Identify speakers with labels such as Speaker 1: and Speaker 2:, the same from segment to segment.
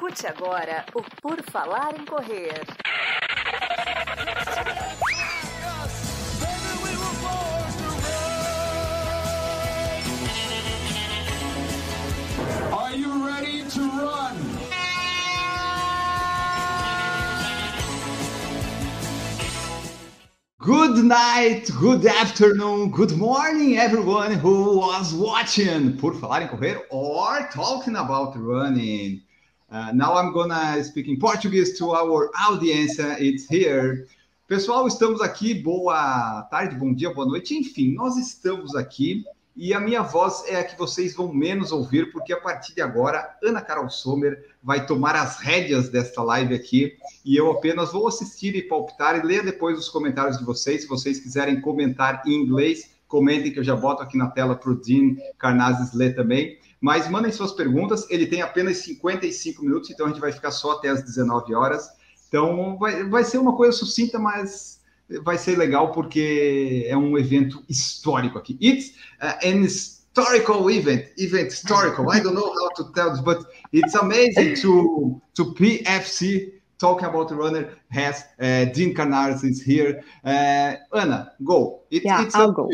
Speaker 1: Escute agora o Por Falar em Correr.
Speaker 2: Are you ready to run?
Speaker 3: Good night, good afternoon, good morning, everyone who was watching Por Falar em Correr or talking about running. Uh, now I'm gonna speak in Portuguese to our audience. It's here. Pessoal, estamos aqui. Boa tarde, bom dia, boa noite. Enfim, nós estamos aqui e a minha voz é a que vocês vão menos ouvir, porque a partir de agora, Ana Carol Sommer vai tomar as rédeas desta live aqui e eu apenas vou assistir e palpitar e ler depois os comentários de vocês. Se vocês quiserem comentar em inglês, comentem que eu já boto aqui na tela para o Dean Carnazes ler também. Mas mandem suas perguntas, ele tem apenas 55 minutos, então a gente vai ficar só até as 19 horas. Então vai, vai ser uma coisa sucinta, mas vai ser legal porque é um evento histórico aqui. It's uh, an historical event, event historical. I don't know how to tell this, but it's amazing to to PFC talking about the runner has uh, Dean Carnares is here. Uh, Anna, go.
Speaker 4: It, yeah, it's I'll go.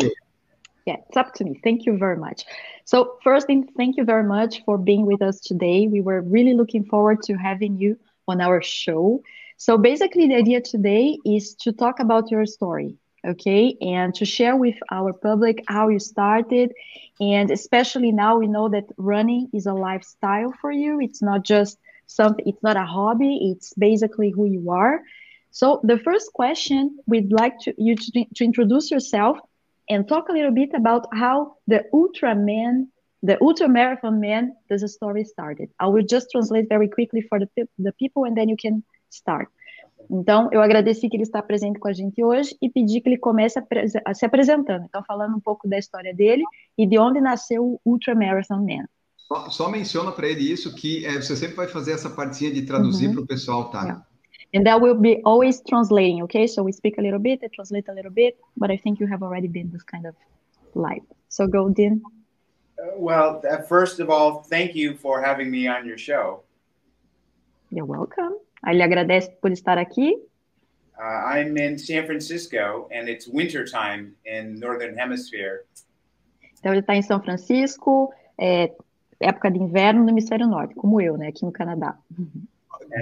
Speaker 4: Yeah, it's up to me. Thank you very much. So, first thing, thank you very much for being with us today. We were really looking forward to having you on our show. So, basically, the idea today is to talk about your story, okay, and to share with our public how you started. And especially now, we know that running is a lifestyle for you. It's not just something, it's not a hobby, it's basically who you are. So, the first question we'd like to, you to, to introduce yourself and talk a little bit about how the Ultraman, the Ultra Marathon Man, the story started. I will just translate very quickly for the, the people and then you can start. Então, eu agradeci que ele está presente com a gente hoje e pedi que ele comece a, a se apresentando. Então, falando um pouco da história dele e de onde nasceu o Ultra Marathon Man.
Speaker 3: Só, só menciona para ele isso, que é, você sempre vai fazer essa partinha de traduzir uhum. para o pessoal, tá?
Speaker 4: And that will be always translating, okay? So we speak a little bit, I translate a little bit, but I think you have already been this kind of live. So go, Dean.
Speaker 5: Uh, well, first of all, thank you for having me on your show.
Speaker 4: You're welcome. Ele agradece por estar aqui.
Speaker 5: Uh, I'm in San Francisco and it's winter time in Northern Hemisphere.
Speaker 4: Então ele está em São Francisco, é época de inverno no hemisfério norte, como eu, né, aqui no Canadá.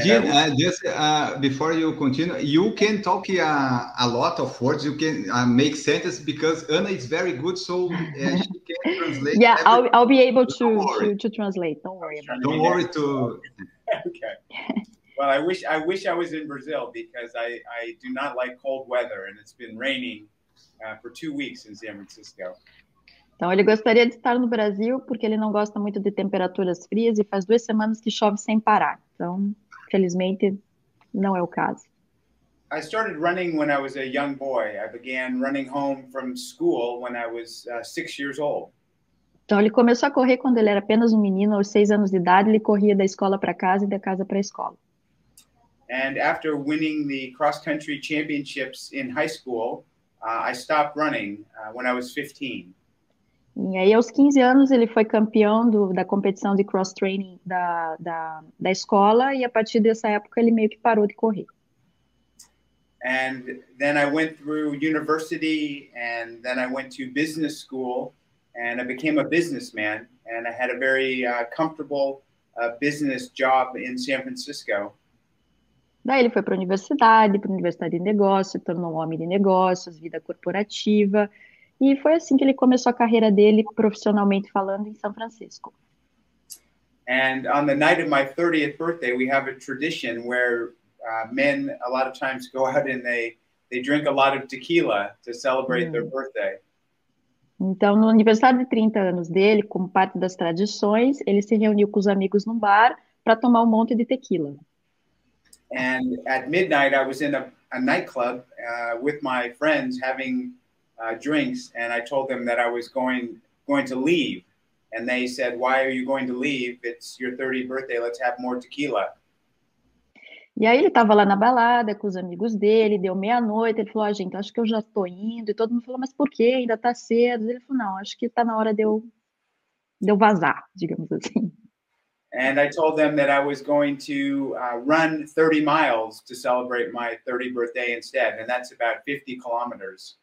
Speaker 3: Jim, uh, just uh, before you continue, you can talk uh, a lot of words. You can uh, make sentences because Anna is very good, so uh, she can translate.
Speaker 4: Yeah, I'll, I'll be able to, to, to translate. Don't worry about
Speaker 3: Don't worry to.
Speaker 5: okay. Well, I wish I wish I was in Brazil because I, I do not like cold weather, and it's been raining uh, for two weeks in San Francisco.
Speaker 4: Então ele gostaria de estar no Brasil porque ele não gosta muito de temperaturas frias e faz duas semanas que chove sem parar. Então Felizmente, não é o caso.
Speaker 5: I started running when I was a young boy. I began running home from school when I was uh, six years old.
Speaker 4: Então ele começou a correr quando ele era apenas um menino, aos seis anos de idade, ele corria da escola para casa e da casa para a escola.
Speaker 5: And after winning the cross country championships in high school, uh, I stopped running uh, when I was 15.
Speaker 4: E aí, aos 15 anos, ele foi campeão do, da competição de cross-training da, da, da escola, e a partir dessa época ele meio que parou de correr.
Speaker 5: And then I went through university, and then I went to business school, and I became a businessman, and I had a very uh, comfortable uh, business job in San Francisco.
Speaker 4: Daí ele foi para a universidade, para a universidade de negócio, tornou um homem de negócios, vida corporativa, E foi assim que ele começou a carreira dele profissionalmente falando em São Francisco.
Speaker 5: And on the night of my 30th birthday, we have a tradition where uh, men a lot of times go out and they they drink a lot of tequila to celebrate hum. their birthday.
Speaker 4: Então, no aniversário de 30 anos dele, como parte das tradições, ele se reuniu com os amigos num bar para tomar um monte de tequila.
Speaker 5: And at midnight, I was in a, a nightclub uh, with my friends having uh, drinks, and I told them that I was going going to leave, and they said, "Why are you going to leave? It's your 30th birthday. Let's have more tequila."
Speaker 4: E aí ele estava lá na balada com os amigos dele, deu meia-noite, ele falou, ah, gente, acho que eu já estou indo, e todo mundo falou, mas por quê? Ainda está cedo. Ele falou, não, acho que está na hora de eu, de eu vazar, digamos assim.
Speaker 5: and I told them that I was going to uh, run 30 miles to celebrate my 30th birthday instead, and that's about 50 kilometers.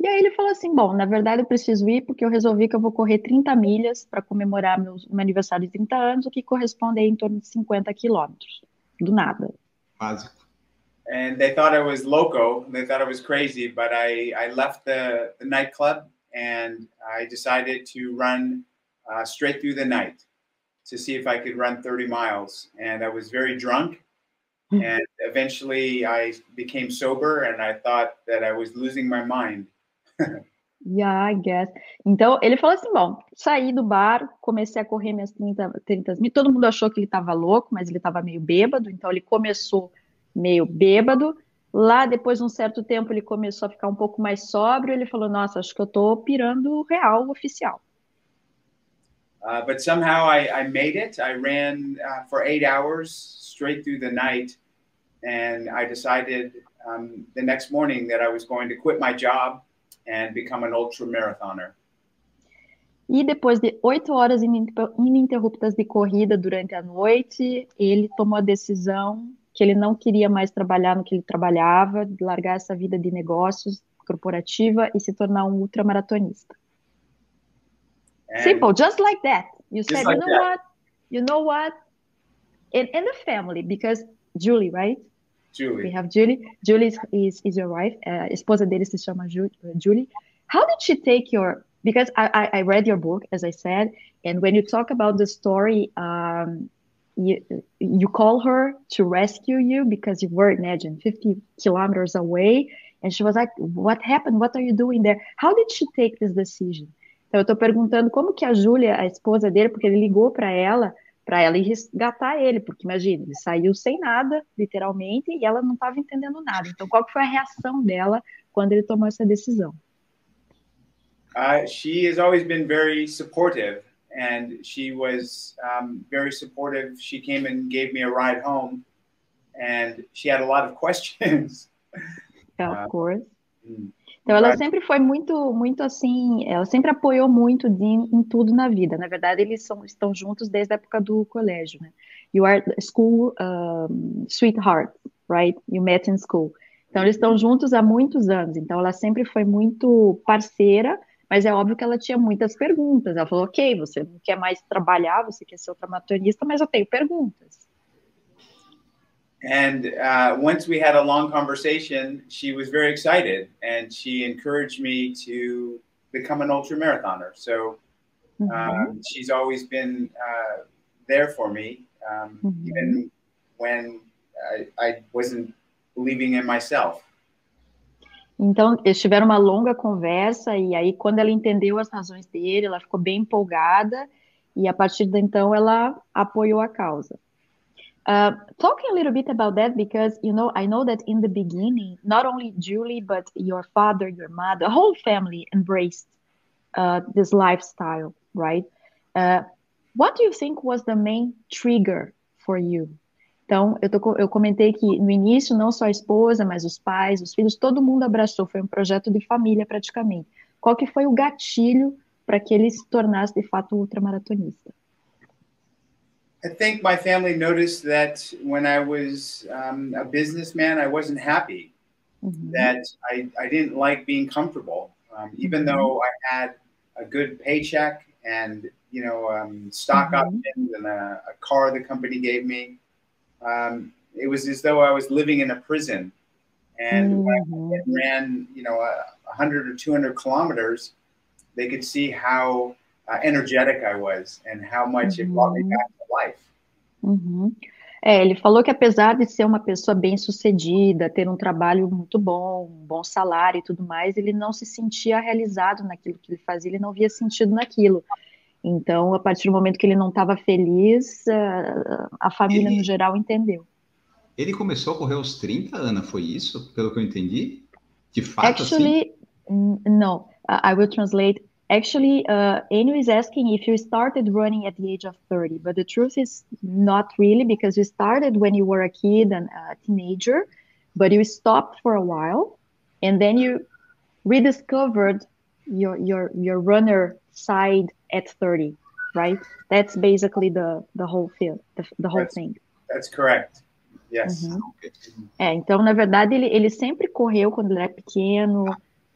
Speaker 4: E aí ele falou assim: bom, na verdade eu preciso ir porque eu resolvi que eu vou correr 30 milhas para comemorar meu, meu aniversário de 30 anos, o que corresponde em torno de 50 quilômetros. Do nada.
Speaker 3: Básico.
Speaker 5: And they thought I was loco. They thought I was crazy, but I, I left the, the nightclub and I decided to run uh, straight through the night to see if I could run 30 miles. And I was very drunk. And eventually I became sober and I thought that I was losing my mind.
Speaker 4: Yeah, I guess. Então, ele falou assim: bom, saí do bar, comecei a correr minhas 30, 30 mil. Todo mundo achou que ele estava louco, mas ele estava meio bêbado. Então, ele começou meio bêbado. Lá, depois de um certo tempo, ele começou a ficar um pouco mais sóbrio. Ele falou: Nossa, acho que eu tô pirando real oficial.
Speaker 5: Uh, but somehow I, I made it. I ran uh, for eight hours straight through the night. And I decided um, the next morning that I was going to quit my job and become an ultra marathoner.
Speaker 4: E depois de oito horas ininterruptas de corrida durante a noite, ele tomou a decisão que ele não queria mais trabalhar no que ele trabalhava, largar essa vida de negócios corporativa e se tornar um ultramaratonista.
Speaker 5: And
Speaker 4: Simple, just like that. You said,
Speaker 5: like
Speaker 4: you know
Speaker 5: that.
Speaker 4: what? You know what? In, in the family, because Julie, right? We have Julie. Julie is, is, your wife. Uh, esposa dele se chama uh, Julie. How did she take your? Because I, I read your book, as I said, and when you talk about the story, um, you you call her to rescue you because you were, imagine, 50 kilometers away, and she was like, "What happened? What are you doing there?" How did she take this decision? Então eu estou perguntando como que a Júlia, a esposa dele, porque ele ligou para ela para ela ir resgatar ele, porque imagina, ele saiu sem nada, literalmente, e ela não estava entendendo nada. Então, qual foi a reação dela quando ele tomou essa decisão?
Speaker 5: uh, she has always been very supportive, and she was um, very supportive. She came and gave me a ride home, and she had a lot of questions.
Speaker 4: Of
Speaker 5: Ah.
Speaker 4: course.
Speaker 5: Mm.
Speaker 4: Então, ela sempre foi muito, muito assim, ela sempre apoiou muito de, em tudo na vida. Na verdade, eles são, estão juntos desde a época do colégio, né? You are school um, sweetheart, right? You met in school. Então, eles estão juntos há muitos anos. Então, ela sempre foi muito parceira, mas é óbvio que ela tinha muitas perguntas. Ela falou, ok, você não quer mais trabalhar, você quer ser ultramatonista, mas eu tenho perguntas.
Speaker 5: And uh, once we had a long conversation, she was very excited, and she encouraged me to become an ultra marathoner. So
Speaker 4: Uhum.
Speaker 5: um, she's always been uh, there for me, um,
Speaker 4: Mhm.
Speaker 5: even when I, I wasn't believing in myself.
Speaker 4: Então, eles tiveram uma longa conversa, e aí, quando ela entendeu as razões dele, ela ficou bem empolgada, e a partir de então ela apoiou a causa. Uh, talking a little bit about that, because you know, I know that in the beginning, not only Julie, but your father, your mother, the whole family embraced uh, this lifestyle, right? Uh, what do you think was the main trigger for you? Então, eu, tô, eu comentei que no início, não só a esposa, mas os pais, os filhos, todo mundo abraçou, foi um projeto de família praticamente. Qual que foi o gatilho para que ele se tornasse de fato ultramaratonista?
Speaker 5: I think my family noticed that when I was um, a businessman, I wasn't happy.
Speaker 4: Uhum.
Speaker 5: that I, I didn't like being comfortable. Um, even
Speaker 4: Mhm.
Speaker 5: though I had a good paycheck and you know um, stock
Speaker 4: Mhm.
Speaker 5: options and a, a car the company gave me, um, it was as though I was living in a prison. And when. I ran, you know, a, a hundred or two hundred kilometers, they could see how uh, energetic I was and how much it brought me
Speaker 4: Mhm.
Speaker 5: back
Speaker 4: Uhum. É, ele falou que apesar de ser uma pessoa bem-sucedida, ter um trabalho muito bom, um bom salário e tudo mais, ele não se sentia realizado naquilo que ele fazia, ele não via sentido naquilo. Então, a partir do momento que ele não estava feliz, a família no geral entendeu.
Speaker 3: Ele começou a correr aos 30, Ana, foi isso? Pelo que eu entendi? De fato, assim?
Speaker 4: Actually, n- no, I will translate. Actually, uh, Anu is asking if you started running at the age of 30, but the truth is not really because you started when you were a kid and a teenager, but you stopped for a while, and then you rediscovered your your your runner side at 30. right? That's basically the the whole field, the, the whole
Speaker 5: That's-
Speaker 4: thing.
Speaker 5: That's correct. Yes.
Speaker 4: Uhum. É, então, na verdade, ele, ele sempre correu quando ele era pequeno,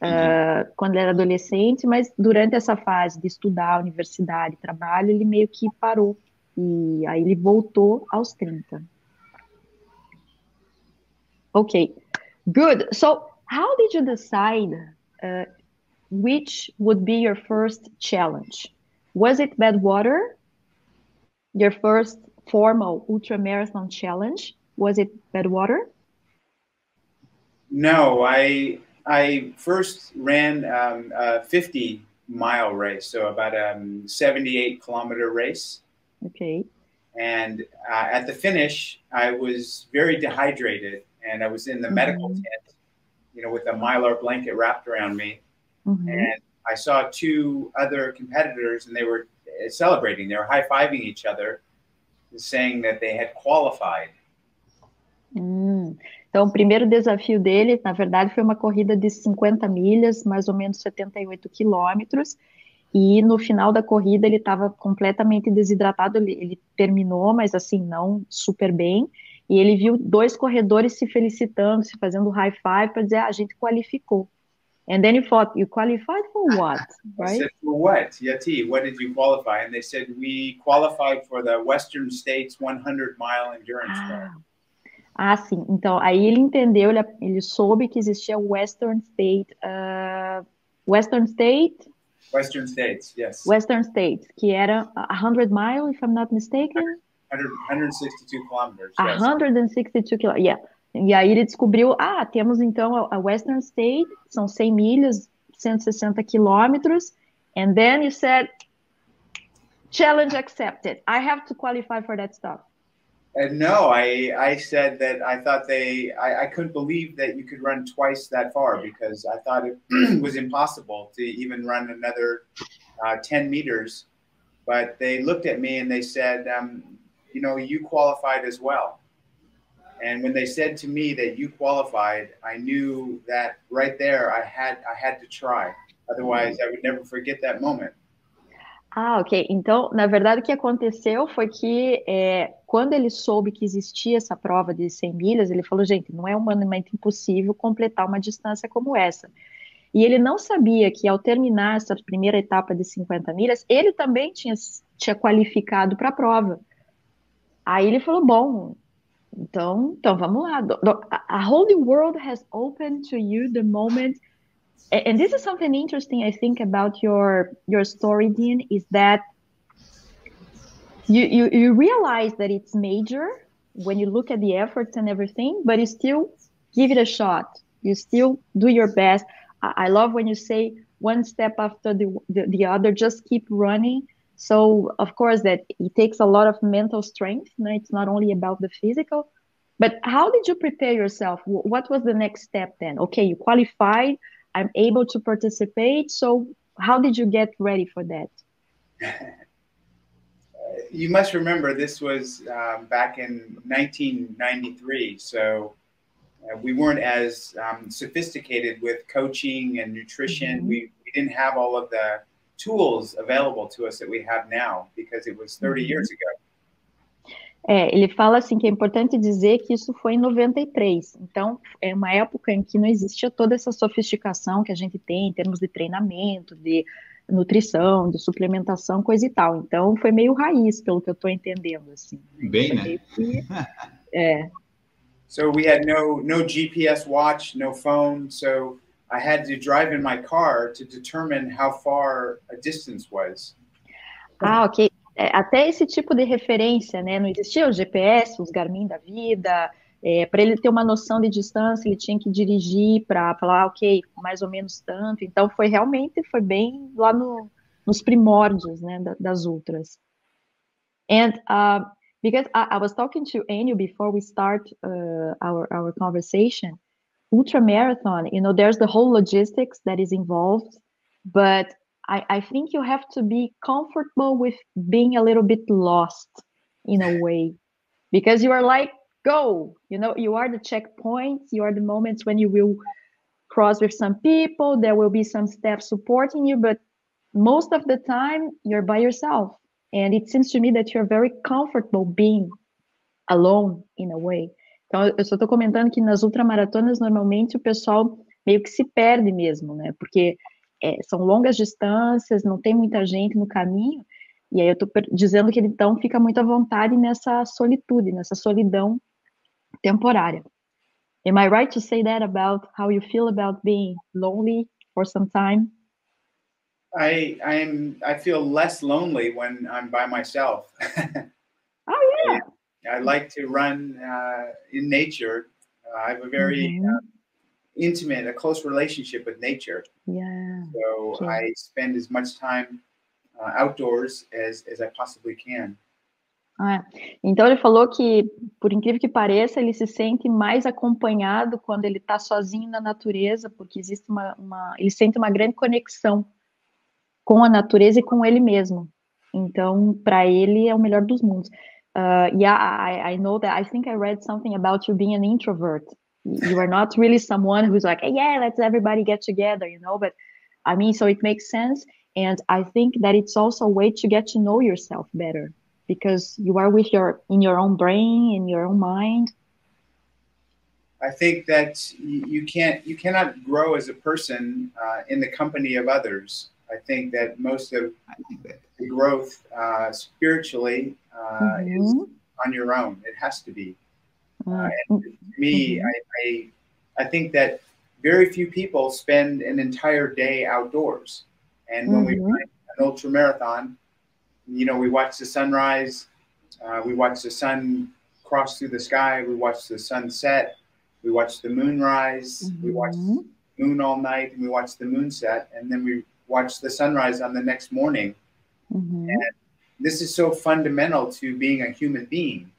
Speaker 4: ah, quando ele era adolescente, mas durante essa fase de estudar, universidade, trabalho, ele meio que parou. E aí ele voltou aos 30. Okay, good. So, how did you decide uh, which would be your first challenge? Was it Badwater, your first formal ultramarathon challenge? Was it Badwater?
Speaker 5: No, I I first ran um, a 50 mile race, so about a um, 78 kilometer race.
Speaker 4: Okay.
Speaker 5: And uh, at the finish, I was very dehydrated, and I was in the medical
Speaker 4: Mhm.
Speaker 5: tent, you know, with a mylar blanket wrapped around me.
Speaker 4: Uhum.
Speaker 5: And I saw two other competitors, and they were uh, celebrating. They were high fiving each other, saying that they had qualified.
Speaker 4: Hum. Então, o primeiro desafio dele, na verdade, foi uma corrida de 50 milhas, mais ou menos 78 quilômetros. E no final da corrida ele estava completamente desidratado. Ele, ele terminou, mas assim, não super bem. E ele viu dois corredores se felicitando, se fazendo high five para dizer: ah, a gente qualificou. And then he thought, you qualified for what?
Speaker 5: I
Speaker 4: Right?
Speaker 5: said, for what? Yati, what did you qualify? And they said, we qualified for the Western States 100 mile endurance run.
Speaker 4: Ah, sim. Então, aí ele entendeu, ele, ele soube que existia o Western State, uh, Western State,
Speaker 5: Western States, yes.
Speaker 4: Western State, que era a 100 mile, if I'm not mistaken,
Speaker 5: 100, 162 kilometers. Yes.
Speaker 4: 162 km. Yeah. E aí ele descobriu, ah, temos então a- Western State, são 100 milhas, 160 quilômetros, and then you said, challenge accepted. I have to qualify for that stuff.
Speaker 5: And no, I, I said that I thought they, I, I couldn't believe that you could run twice that far because I thought it was impossible to even run another uh, 10 meters. But they looked at me and they said, um, you know, you qualified as well. And when they said to me that you qualified, I knew that right there I had I had to try. Otherwise, I would never forget that moment.
Speaker 4: Ah, ok. Então, na verdade, o que aconteceu foi que é, quando ele soube que existia essa prova de 100 milhas, ele falou, gente, não é humanamente impossível completar uma distância como essa. E ele não sabia que ao terminar essa primeira etapa de 50 milhas, ele também tinha, tinha qualificado para a prova. Aí ele falou, bom, então, então vamos lá. A whole world has opened to you the moment and this is something interesting I think about your your story, Dean, is that you you, you realize that it's major when you look at the efforts and everything, but you still give it a shot. You still do your best. I, I love when you say one step after the, the the other, just keep running. So of course that it takes a lot of mental strength. No? It's not only about the physical. But how did you prepare yourself? What was the next step then? Okay, you qualified. I'm able to participate. So how did you get ready for that?
Speaker 5: you must remember this was um, back in 1993 so uh, we weren't as um, sophisticated with coaching and nutrition
Speaker 4: Mhm.
Speaker 5: we, we didn't have all of the tools available to us that we have now because it was 30
Speaker 4: Mhm.
Speaker 5: years ago
Speaker 4: É, ele fala assim que é importante dizer que isso foi em 93. Então, é uma época em que não existia toda essa sofisticação que a gente tem em termos de treinamento, de nutrição, de suplementação, coisa e tal. Então, foi meio raiz, pelo que eu estou entendendo, assim.
Speaker 3: Bem,
Speaker 4: Foi
Speaker 3: né?
Speaker 4: que- É,
Speaker 5: so we had no no gps watch no phone so i had to drive in my car to determine how far a distance was
Speaker 4: Ah, ok. É, até esse tipo de referência, né? Não existia o GPS, os Garmin da vida. para ele ter uma noção de distância, ele tinha que dirigir para falar, ah, ok, mais ou menos tanto. Então, foi realmente, foi bem lá no, nos primórdios, né, da- das ultras. And uh, because I, I was talking to Enio before we start uh, our our conversation, ultra marathon, you know, there's the whole logistics that is involved, but I, I think you have to be comfortable with being a little bit lost in a way because you are like go you know you are the checkpoints you are the moments when you will cross with some people there will be some staff supporting you but most of the time you're by yourself and it seems to me that you're very comfortable being alone in a way. Então, eu só comentando que nas ultramaratonas, normalmente, o pessoal meio que se perde mesmo, né? Porque é, são longas distâncias, não tem muita gente no caminho, e aí eu estou dizendo que ele, então, fica muito à vontade nessa solitude, nessa solidão temporária. Am I right to say that about how you feel about being lonely for some time?
Speaker 5: I I'm I feel less lonely when I'm by myself.
Speaker 4: oh yeah.
Speaker 5: I, I like to run uh, in nature. Uh, I have a very mm-hmm. uh, intimate, a close relationship with nature.
Speaker 4: Yeah.
Speaker 5: So sure. I spend as much time uh, outdoors as as I possibly can.
Speaker 4: Ah, então ele falou que, por incrível que pareça, ele se sente mais acompanhado quando ele está sozinho na natureza, porque existe uma, uma, ele sente uma grande conexão com a natureza e com ele mesmo. Então, para ele é o melhor dos mundos. Uh, yeah, I, I know that. I think I read something about you being an introvert. You are not really someone who's like, hey, yeah, let's everybody get together, you know. But I mean, so it makes sense, and I think that it's also a way to get to know yourself better because you are with your in your own brain in your own mind.
Speaker 5: I think that you can't you cannot grow as a person uh, in the company of others. I think that most of the growth uh, spiritually uh, mm-hmm. is on your own. It has to be. Uh, mm-hmm. me, mm-hmm. I, I, I think that very few people spend an entire day outdoors. And when we mm-hmm. run an ultra marathon, you know, we watch the sunrise, uh, we watch the sun cross through the sky, we watch the sunset, we watch the moon rise, we watch mm-hmm. moon all night, and we watch the moon set, and then we watch the sunrise on the next morning. Mm-hmm. And this is so fundamental to being a human being.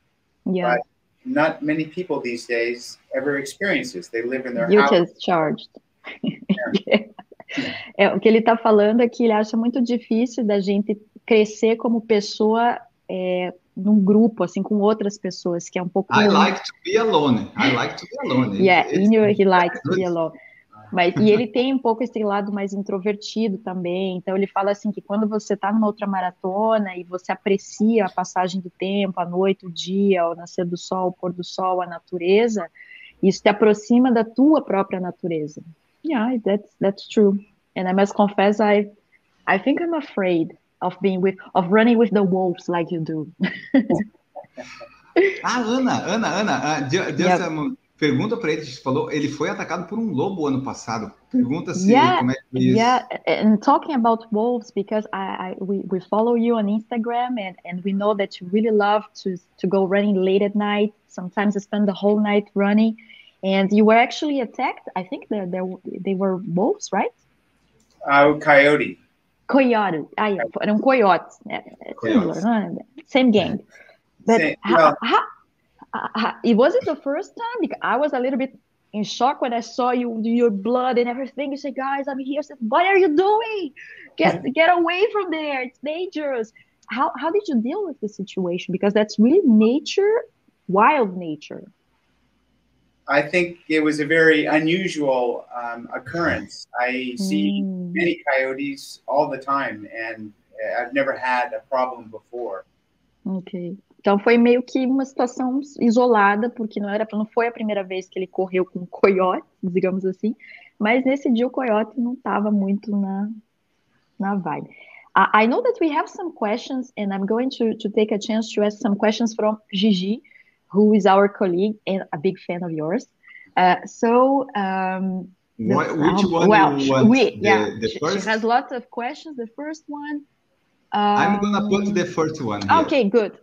Speaker 4: Yeah. But
Speaker 5: not many people these days ever experience this. They live in their
Speaker 4: you
Speaker 5: house.
Speaker 4: just charged. Yeah. é, o que ele está falando é que ele acha muito difícil da gente crescer como pessoa é, num grupo, assim, com outras pessoas, que é um pouco...
Speaker 3: I like to be alone. I like to be alone.
Speaker 4: Yeah, It's, he likes to be alone. Mas, e ele tem um pouco esse lado mais introvertido também. Então ele fala assim que quando você está numa outra maratona e você aprecia a passagem do tempo, a noite, o dia, o nascer do sol, o pôr do sol, a natureza, isso te aproxima da tua própria natureza. Yeah, that's that's true. And I must confess, I I think I'm afraid of being with of running with the wolves like you do.
Speaker 3: ah, Ana, Ana, Ana, uh, just, just yep. um, Pergunta para ele, falou, ele foi atacado por um lobo ano passado. Pergunta se
Speaker 4: yeah,
Speaker 3: como é que
Speaker 4: isso. Yeah, and talking about wolves because I, I we, we follow you on Instagram and, and we know that you really love to to go running late at night. Sometimes you spend the whole night running, and you were actually attacked. I think they they they were wolves, right?
Speaker 5: Uh, coyote.
Speaker 4: Coyote. Ah, yeah, eram coiotes. Similar, no? Same gang. But Same, how, well, how uh, it wasn't the first time because I was a little bit in shock when I saw you, your blood and everything. You say, guys, I'm here. said, what are you doing? Get get away from there. It's dangerous. How how did you deal with the situation? Because that's really nature, wild nature.
Speaker 5: I think it was a very unusual um, occurrence. I see mm. many coyotes all the time, and I've never had a problem before.
Speaker 4: Okay. Então foi meio que uma situação isolada, porque não era, não foi a primeira vez que ele correu com um coiote, digamos assim, mas nesse dia o coiote não estava muito na na vibe. I know that we have some questions, and I'm going to, to take a chance to ask some questions from Gigi, who is our colleague and a big fan of yours. Uh, so, um,
Speaker 3: what, which one well, you want? We,
Speaker 4: the, yeah, the first? She has lots of questions. The first one. Um,
Speaker 3: I'm gonna put the first one.
Speaker 4: Here. Okay, good.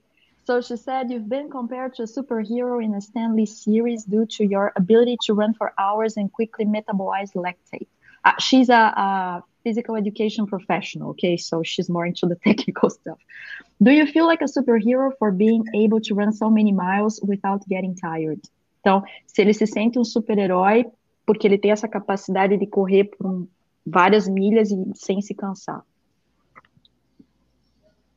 Speaker 4: So she said, You've been compared to a superhero in a Stan Lee series due to your ability to run for hours and quickly metabolize lactate. Uh, she's a, a, physical education professional, okay? So she's more into the technical stuff. Do you feel like a superhero for being able to run so many miles without getting tired? Então, se ele se sente um super-herói porque ele tem essa capacidade de correr por um, várias milhas e sem se cansar.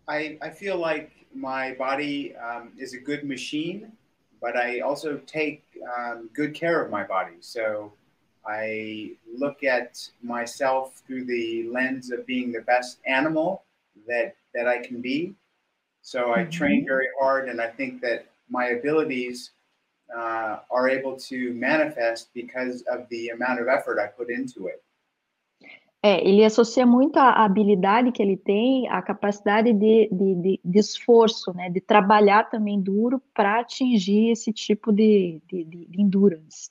Speaker 5: I, I feel like my body um, is a good machine, but I also take um, good care of my body. So I look at myself through the lens of being the best animal that that I can be, So I train very hard, and I think that my abilities uh, are able to manifest because of the amount of effort I put into it.
Speaker 4: É, ele associa muito a habilidade que ele tem à capacidade de, de, de, de esforço, né, de trabalhar também duro para atingir esse tipo de, de, endurance.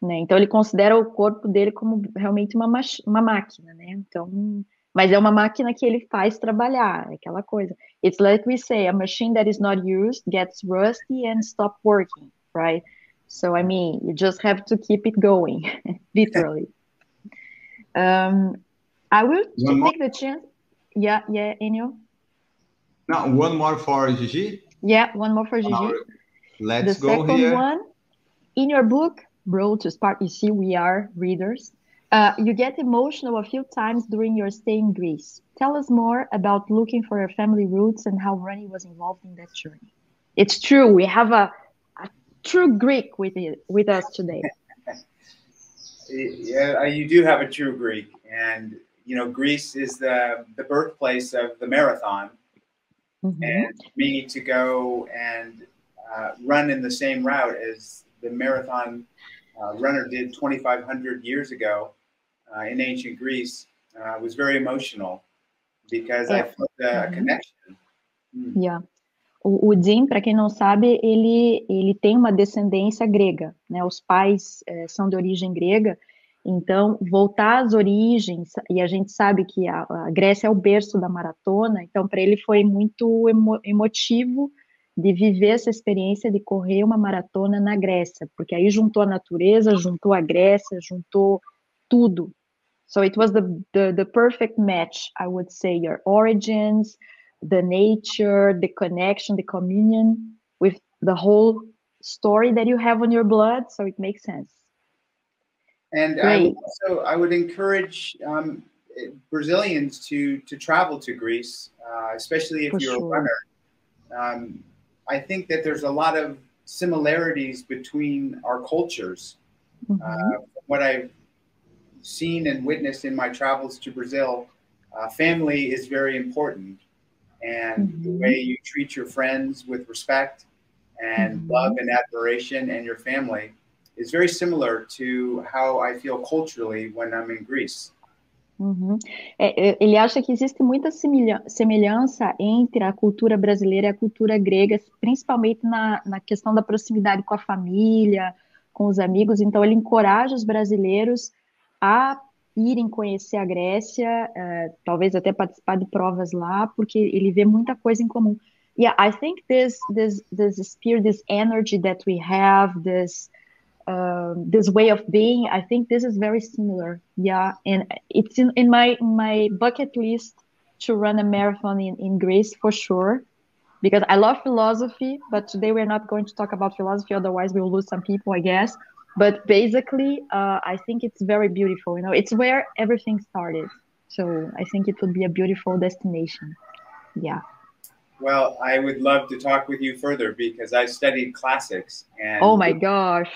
Speaker 4: Né? Então ele considera o corpo dele como realmente uma, uma máquina, né? Então, mas é uma máquina que ele faz trabalhar, é aquela coisa. It's like we say, a machine that is not used gets rusty and stop working, right? So I mean, you just have to keep it going, literally. um, I will take the chance. Yeah, yeah, Enio.
Speaker 3: Now, one more for Gigi.
Speaker 4: Yeah, one more for Gigi. Now,
Speaker 3: let's
Speaker 4: the
Speaker 3: go
Speaker 4: second
Speaker 3: here.
Speaker 4: one, in your book, Road to Sparta, you see we are readers. Uh, you get emotional a few times during your stay in Greece. Tell us more about looking for your family roots and how Ronnie was involved in that journey. It's true, we have a, a true Greek with it, with us today.
Speaker 5: yeah, you do have a true Greek, and you know Greece is the the birthplace of the marathon,
Speaker 4: Mhm.
Speaker 5: and me to go and uh, run in the same route as the marathon uh, runner did 2,500 years ago uh, in ancient Greece uh, was very emotional because I
Speaker 4: Yeah.
Speaker 5: felt a
Speaker 4: Mhm.
Speaker 5: connection. Mm.
Speaker 4: Yeah. O, o Jim, para quem não sabe, ele, ele tem uma descendência grega, né? Os pais eh, são de origem grega, então voltar às origens, e a gente sabe que a, a Grécia é o berço da maratona, então para ele foi muito emo, emotivo de viver essa experiência de correr uma maratona na Grécia, porque aí juntou a natureza, juntou a Grécia, juntou tudo. So it was the, the, the perfect match, I would say, your origins, the nature, the connection, the communion with the whole story that you have on your blood. So it makes sense.
Speaker 5: And I would also I would encourage um, Brazilians to to travel to Greece, uh, especially if
Speaker 4: For
Speaker 5: you're
Speaker 4: sure.
Speaker 5: a runner. Um, I think that there's a lot of similarities between our cultures.
Speaker 4: Mhm.
Speaker 5: Uh, what I've seen and witnessed in my travels to Brazil, uh, family is very important, and the
Speaker 4: Mhm.
Speaker 5: way you treat your friends with respect and
Speaker 4: Mhm.
Speaker 5: love and admiration, and your family is very similar to how I feel culturally when I'm in Greece.
Speaker 4: Uhum. É, é, ele acha que existe muita semelha- semelhança entre a cultura brasileira e a cultura grega, principalmente na, na questão da proximidade com a família, com os amigos. Então, ele encoraja os brasileiros a irem conhecer a Grécia, eh, talvez até participar de provas lá, porque ele vê muita coisa em comum. Yeah, I think this this this spirit, this energy that we have, this um, this way of being i think this is very similar. Yeah and it's in, in my my bucket list to run a marathon in, in greece for sure because i love philosophy but today we're not going to talk about philosophy otherwise we'll lose some people i guess. But basically uh, i think it's very beautiful you know it's where everything started. So i think it would be a beautiful destination. Yeah
Speaker 5: Well, I would love to talk with you further because I studied classics and
Speaker 4: oh my gosh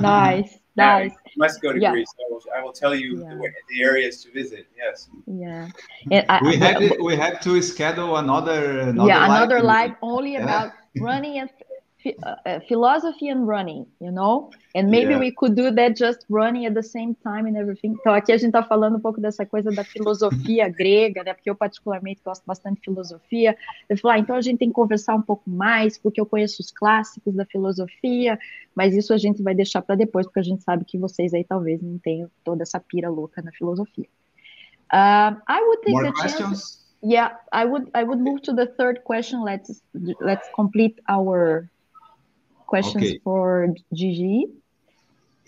Speaker 4: nice nice
Speaker 5: you must go to
Speaker 4: Yeah.
Speaker 5: Greece. I will, I will tell you
Speaker 4: Yeah.
Speaker 5: the, the areas to visit. Yes.
Speaker 4: yeah and I,
Speaker 3: we
Speaker 4: I-
Speaker 3: have we have to schedule another another
Speaker 4: yeah
Speaker 3: live
Speaker 4: another live only
Speaker 3: Yeah.
Speaker 4: about running and phi- uh, uh, philosophy and running you know and maybe
Speaker 3: Yeah.
Speaker 4: we could do that just running at the same time and everything então aqui a gente tá falando um pouco dessa coisa da filosofia grega né porque eu particularmente gosto bastante de filosofia eu falei ah, então a gente tem que conversar um pouco mais porque eu conheço os clássicos da filosofia mas isso a gente vai deixar para depois porque a gente sabe que vocês aí talvez não tenham toda essa pira louca na filosofia um, I would take
Speaker 3: More
Speaker 4: the chance
Speaker 3: questions?
Speaker 4: yeah, I would I would move to the third question. Let's let's complete our questions
Speaker 3: Okay.
Speaker 4: for Gigi.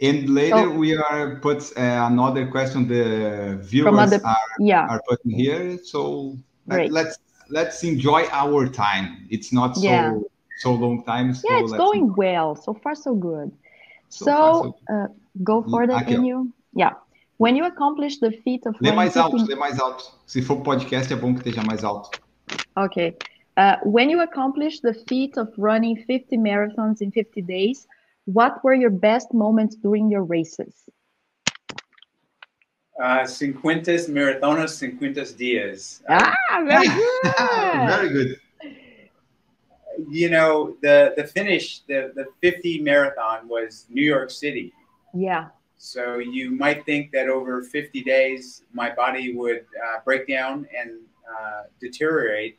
Speaker 3: And later
Speaker 4: So-
Speaker 3: we are put uh, another question the viewers
Speaker 4: other
Speaker 3: are,
Speaker 4: Yeah,
Speaker 3: are putting here. So
Speaker 4: Great.
Speaker 3: let's let's enjoy our time. It's not so
Speaker 4: Yeah.
Speaker 3: so long time. So
Speaker 4: yeah, it's going well so far, so good.
Speaker 3: So
Speaker 4: So,
Speaker 3: far, so
Speaker 4: uh, go for
Speaker 3: Aqui, ó.
Speaker 4: Enio. Yeah, when you accomplish the feat of
Speaker 3: Lê mais alto,
Speaker 4: 50
Speaker 3: lê mais alto. Se for podcast, é bom que esteja mais alto.
Speaker 4: Okay. Uh, when you accomplished the feat of running 50 marathons in 50 days, what were your best moments during your races?
Speaker 5: Uh, cincuentas marathonas, cincuentas dias.
Speaker 4: Ah, very good.
Speaker 3: Very good.
Speaker 5: you know, the the finish, the the 50 marathon was New York City.
Speaker 4: Yeah.
Speaker 5: So you might think that over 50 days, my body would uh, break down and uh, deteriorate,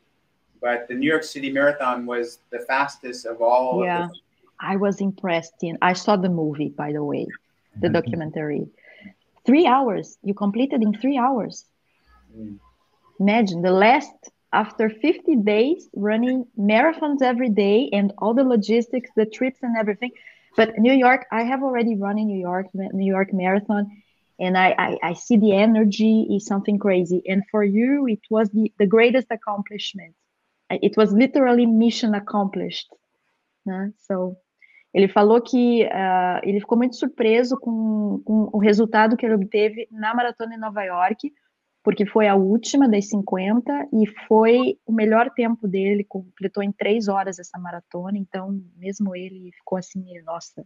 Speaker 5: but the New York City Marathon was the fastest of all.
Speaker 4: Yeah,
Speaker 5: of the-
Speaker 4: I was impressed. In I saw the movie, by the way, the
Speaker 3: Mhm.
Speaker 4: documentary. Three hours. You completed in three hours.
Speaker 5: Mm.
Speaker 4: Imagine the last after 50 days running marathons every day and all the logistics, the trips and everything. But New York, I have already run in New York, New York Marathon, and I, I, I see the energy is something crazy. And for you, it was the, the greatest accomplishment. It was literally mission accomplished. Né? So, ele falou que uh, ele ficou muito surpreso com, com o resultado que ele obteve na maratona em Nova York, porque foi a última das 50 e foi o melhor tempo dele, completou em três horas essa maratona, então mesmo ele ficou assim, nossa.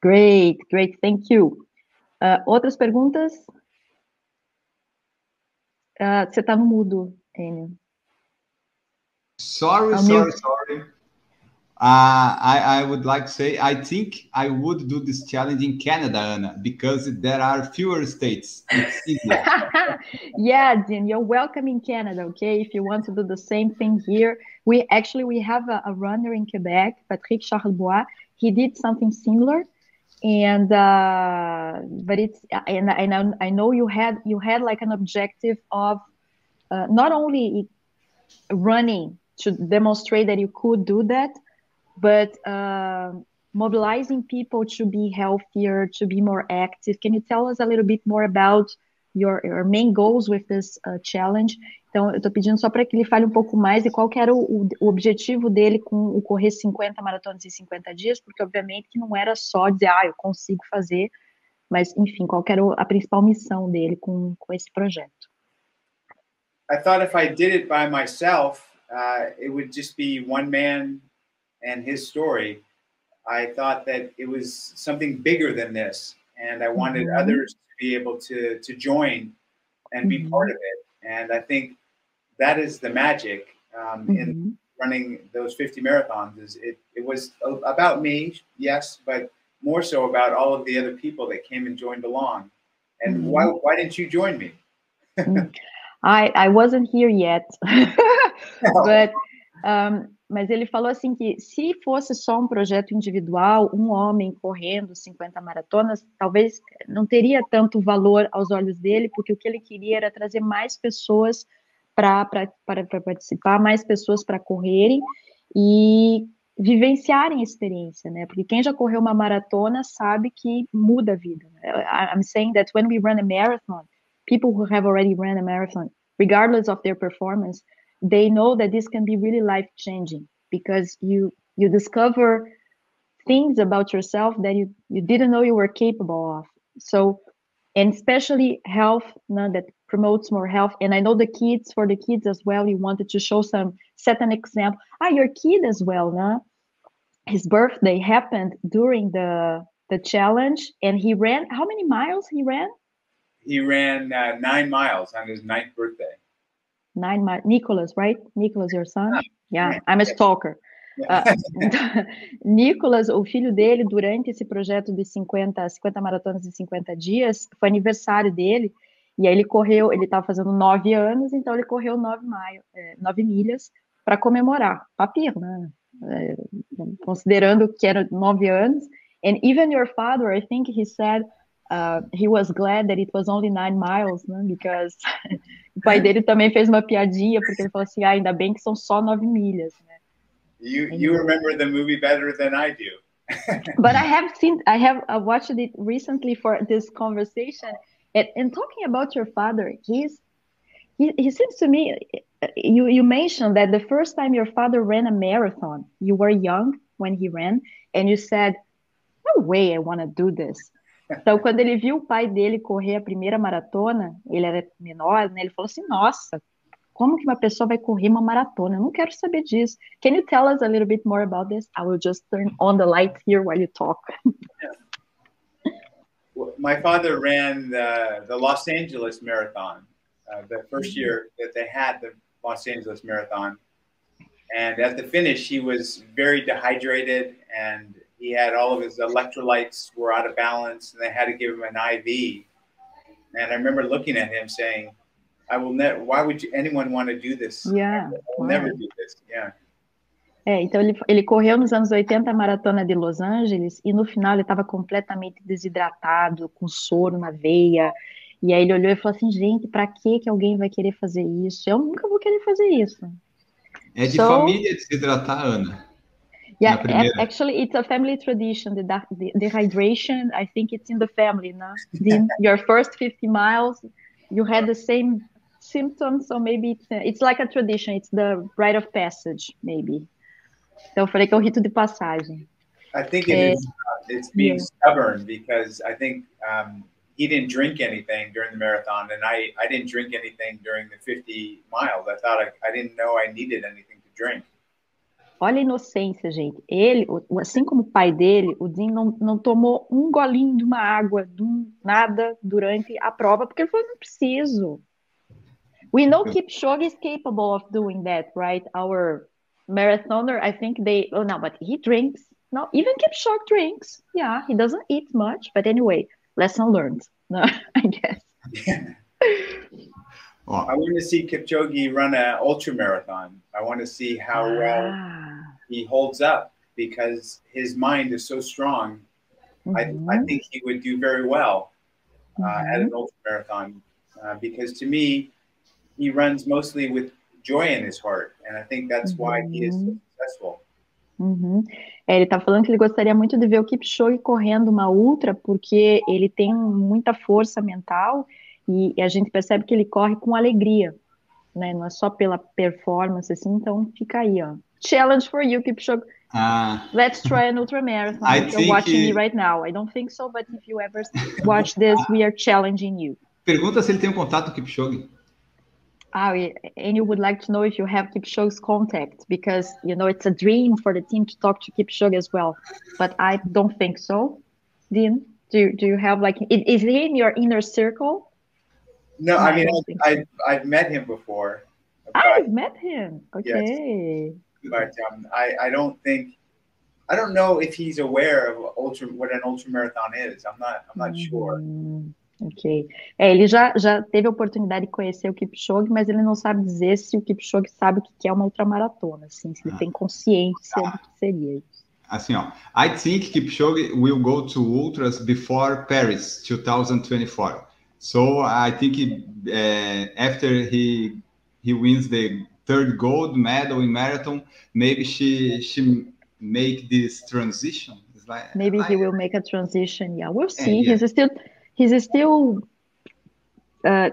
Speaker 4: Great, great, thank you. Uh, outras perguntas? Uh, você está no mudo,
Speaker 3: Sorry, sorry, sorry. Uh, I, I would like to say, I think I would do this challenge in Canada, Anna, because there are fewer states. It's easier.
Speaker 4: yeah, Dean, you're welcome in Canada. Okay, if you want to do the same thing here, we actually we have a, a runner in Quebec, Patrick Charlebois. He did something similar, and uh, but it's and, and I- I know you had you had like an objective of uh, not only running to demonstrate that you could do that, but uh, mobilizing people to be healthier, to be more active. Can you tell us a little bit more about your, your main goals with this uh, challenge? Então, eu estou pedindo só para que ele fale um pouco mais de qual era o, o- objetivo dele com o correr 50 maratonas em 50 dias, porque obviamente que não era só dizer, ah, eu consigo fazer, mas enfim, qual era a principal missão dele com, com esse projeto?
Speaker 5: I thought if I did it by myself, uh, it would just be one man and his story. I thought that it was something bigger than this, and I wanted
Speaker 4: Mhm.
Speaker 5: others to be able to to join and be
Speaker 4: Mhm.
Speaker 5: part of it. And I think that is the magic um, in running those 50 marathons. Is it? It was about me, yes, but more so about all of the other people that came and joined along. And
Speaker 4: Mhm.
Speaker 5: why why didn't you join me?
Speaker 4: I, I wasn't here yet. But, um, mas ele falou assim que se fosse só um projeto individual, um homem correndo 50 maratonas, talvez não teria tanto valor aos olhos dele, porque o que ele queria era trazer mais pessoas para participar, mais pessoas para correrem e vivenciarem a experiência, né? Porque quem já correu uma maratona sabe que muda a vida. né? I'm saying that when we run a marathon, people who have already ran a marathon, regardless of their performance, they know that this can be really life changing because you you discover things about yourself that you you didn't know you were capable of. So, and especially health, no, that promotes more health. And I know the kids for the kids as well. You wanted to show some set an example. Ah, your kid as well, no? His birthday happened during the the challenge, and he ran. How many miles he ran?
Speaker 5: He ran uh, nine miles on his ninth birthday.
Speaker 4: Nine miles. Nicholas, right? Nicholas, your son? Yeah,
Speaker 5: yeah,
Speaker 4: I'm a stalker. Ah, Nicolas, o filho dele, durante esse projeto de 50, 50 maratonas em 50 dias, foi aniversário dele, e aí ele correu, ele estava fazendo nove anos, então ele correu nove, maio, é, nove milhas para comemorar. Papir, né? É, considerando que era nove anos. And even your father, I think he said uh, he was glad that it was only nine miles, né? Because o pai dele também fez uma piadinha, porque ele falou assim, ah, ainda bem que são só nove milhas, né?
Speaker 5: You you remember the movie better than I do.
Speaker 4: but I have seen, I have uh, watched it recently for this conversation. And, and talking about your father, he's, he, he seems to me, you, you mentioned that the first time your father ran a marathon, you were young when he ran, and you said, no way I want to do this. Então, quando ele viu o pai dele correr a primeira maratona, ele era menor, né? Ele falou assim: Nossa, como que uma pessoa vai correr uma maratona? Eu não quero saber disso. Can you tell us a little bit more about this? I will just turn on the light here while you talk.
Speaker 5: My father ran the, the Los Angeles Marathon, uh, the 1st year that they had the Los Angeles Marathon. And at the finish, he was very dehydrated and he had all of his electrolytes were out of balance and they had to give him an IV. And I remember looking at him saying, I will never, why would you, anyone want to do this?
Speaker 4: Yeah.
Speaker 5: I will never do this. Yeah.
Speaker 4: É, então ele, ele correu nos anos 80 a maratona de Los Angeles e no final ele estava completamente desidratado, com soro na veia. E aí ele olhou e falou assim: gente, para que que alguém vai querer fazer isso? Eu nunca vou querer fazer isso.
Speaker 3: É de
Speaker 4: So-
Speaker 3: família desidratar, Ana.
Speaker 4: Yeah,
Speaker 3: Na primeira.
Speaker 4: ac- actually, it's a family tradition. The, the dehydration, I think it's in the family, no? The, your first 50 miles, you had the same symptoms, so maybe it's, it's like a tradition. It's the rite of passage, maybe. Então, eu falei que é o rito de passagem.
Speaker 5: I think it
Speaker 4: Eh.
Speaker 5: Uh, it's being
Speaker 4: yeah.
Speaker 5: stubborn because I think um, he didn't drink anything during the marathon, and I, I didn't drink anything during the 50 miles. I thought I, I didn't know I needed anything to drink.
Speaker 4: Olha a inocência, gente. Ele, assim como o pai dele, o Dean não, não tomou um golinho de uma água, de um nada durante a prova, porque ele falou, não preciso. We know Kipchoge is capable of doing that, right? Our marathoner, I think they, oh no, but he drinks. No, even Kipchoge drinks. Yeah, he doesn't eat much, but anyway, lesson learned. No, I guess.
Speaker 3: Ó,
Speaker 5: I want to see Kipchoge run an ultra marathon. I want to see how well
Speaker 4: Ah,
Speaker 5: he holds up because his mind is so strong. I, I think he would do very well uh, at an ultra marathon uh, because to me, he runs mostly with joy in his heart, and I think that's why he is so successful.
Speaker 4: Uhum. É, ele tá falando que ele gostaria muito de ver o Kipchoge correndo uma ultra, porque ele tem muita força mental e, e a gente percebe que ele corre com alegria, né? Não é só pela performance, assim, então fica aí, ó. Challenge for you, Kipchoge.
Speaker 3: ah,
Speaker 4: Let's try an ultramarathon.
Speaker 3: I
Speaker 4: If you're watching me
Speaker 3: he-
Speaker 4: right now. I don't think so, but if you ever watch this, we are challenging you.
Speaker 3: pergunta se ele tem um contato Kipchoge.
Speaker 4: Ah, and you would like to know if you have Kipchoge's contact because you know it's a dream for the team to talk to Kipchoge as well. But I don't think so. Dean, do you, do you have like i- is he in your inner circle?
Speaker 5: No, I
Speaker 4: I
Speaker 5: mean,
Speaker 4: think
Speaker 5: I, I've met him before,
Speaker 4: Ah,
Speaker 5: but,
Speaker 4: I've met him. Okay.
Speaker 5: but um, I, I don't think, I don't know if he's aware of ultra what an ultra marathon is. I'm not, I'm not sure.
Speaker 4: Hum, ok. É, ele já, já teve a oportunidade de conhecer o Kipchoge, mas ele não sabe dizer se o Kipchoge sabe o que que é uma ultramaratona, assim, se ele tem consciência do que seria isso.
Speaker 3: Assim, ó. I think Kipchoge will go to ultras before Paris 2024. So I think he, uh, after he he wins the third gold medal in marathon, maybe she she make this transition. It's like,
Speaker 4: Maybe he will make a transition. Yeah, we'll see.
Speaker 3: yeah.
Speaker 4: He's still he's still uh,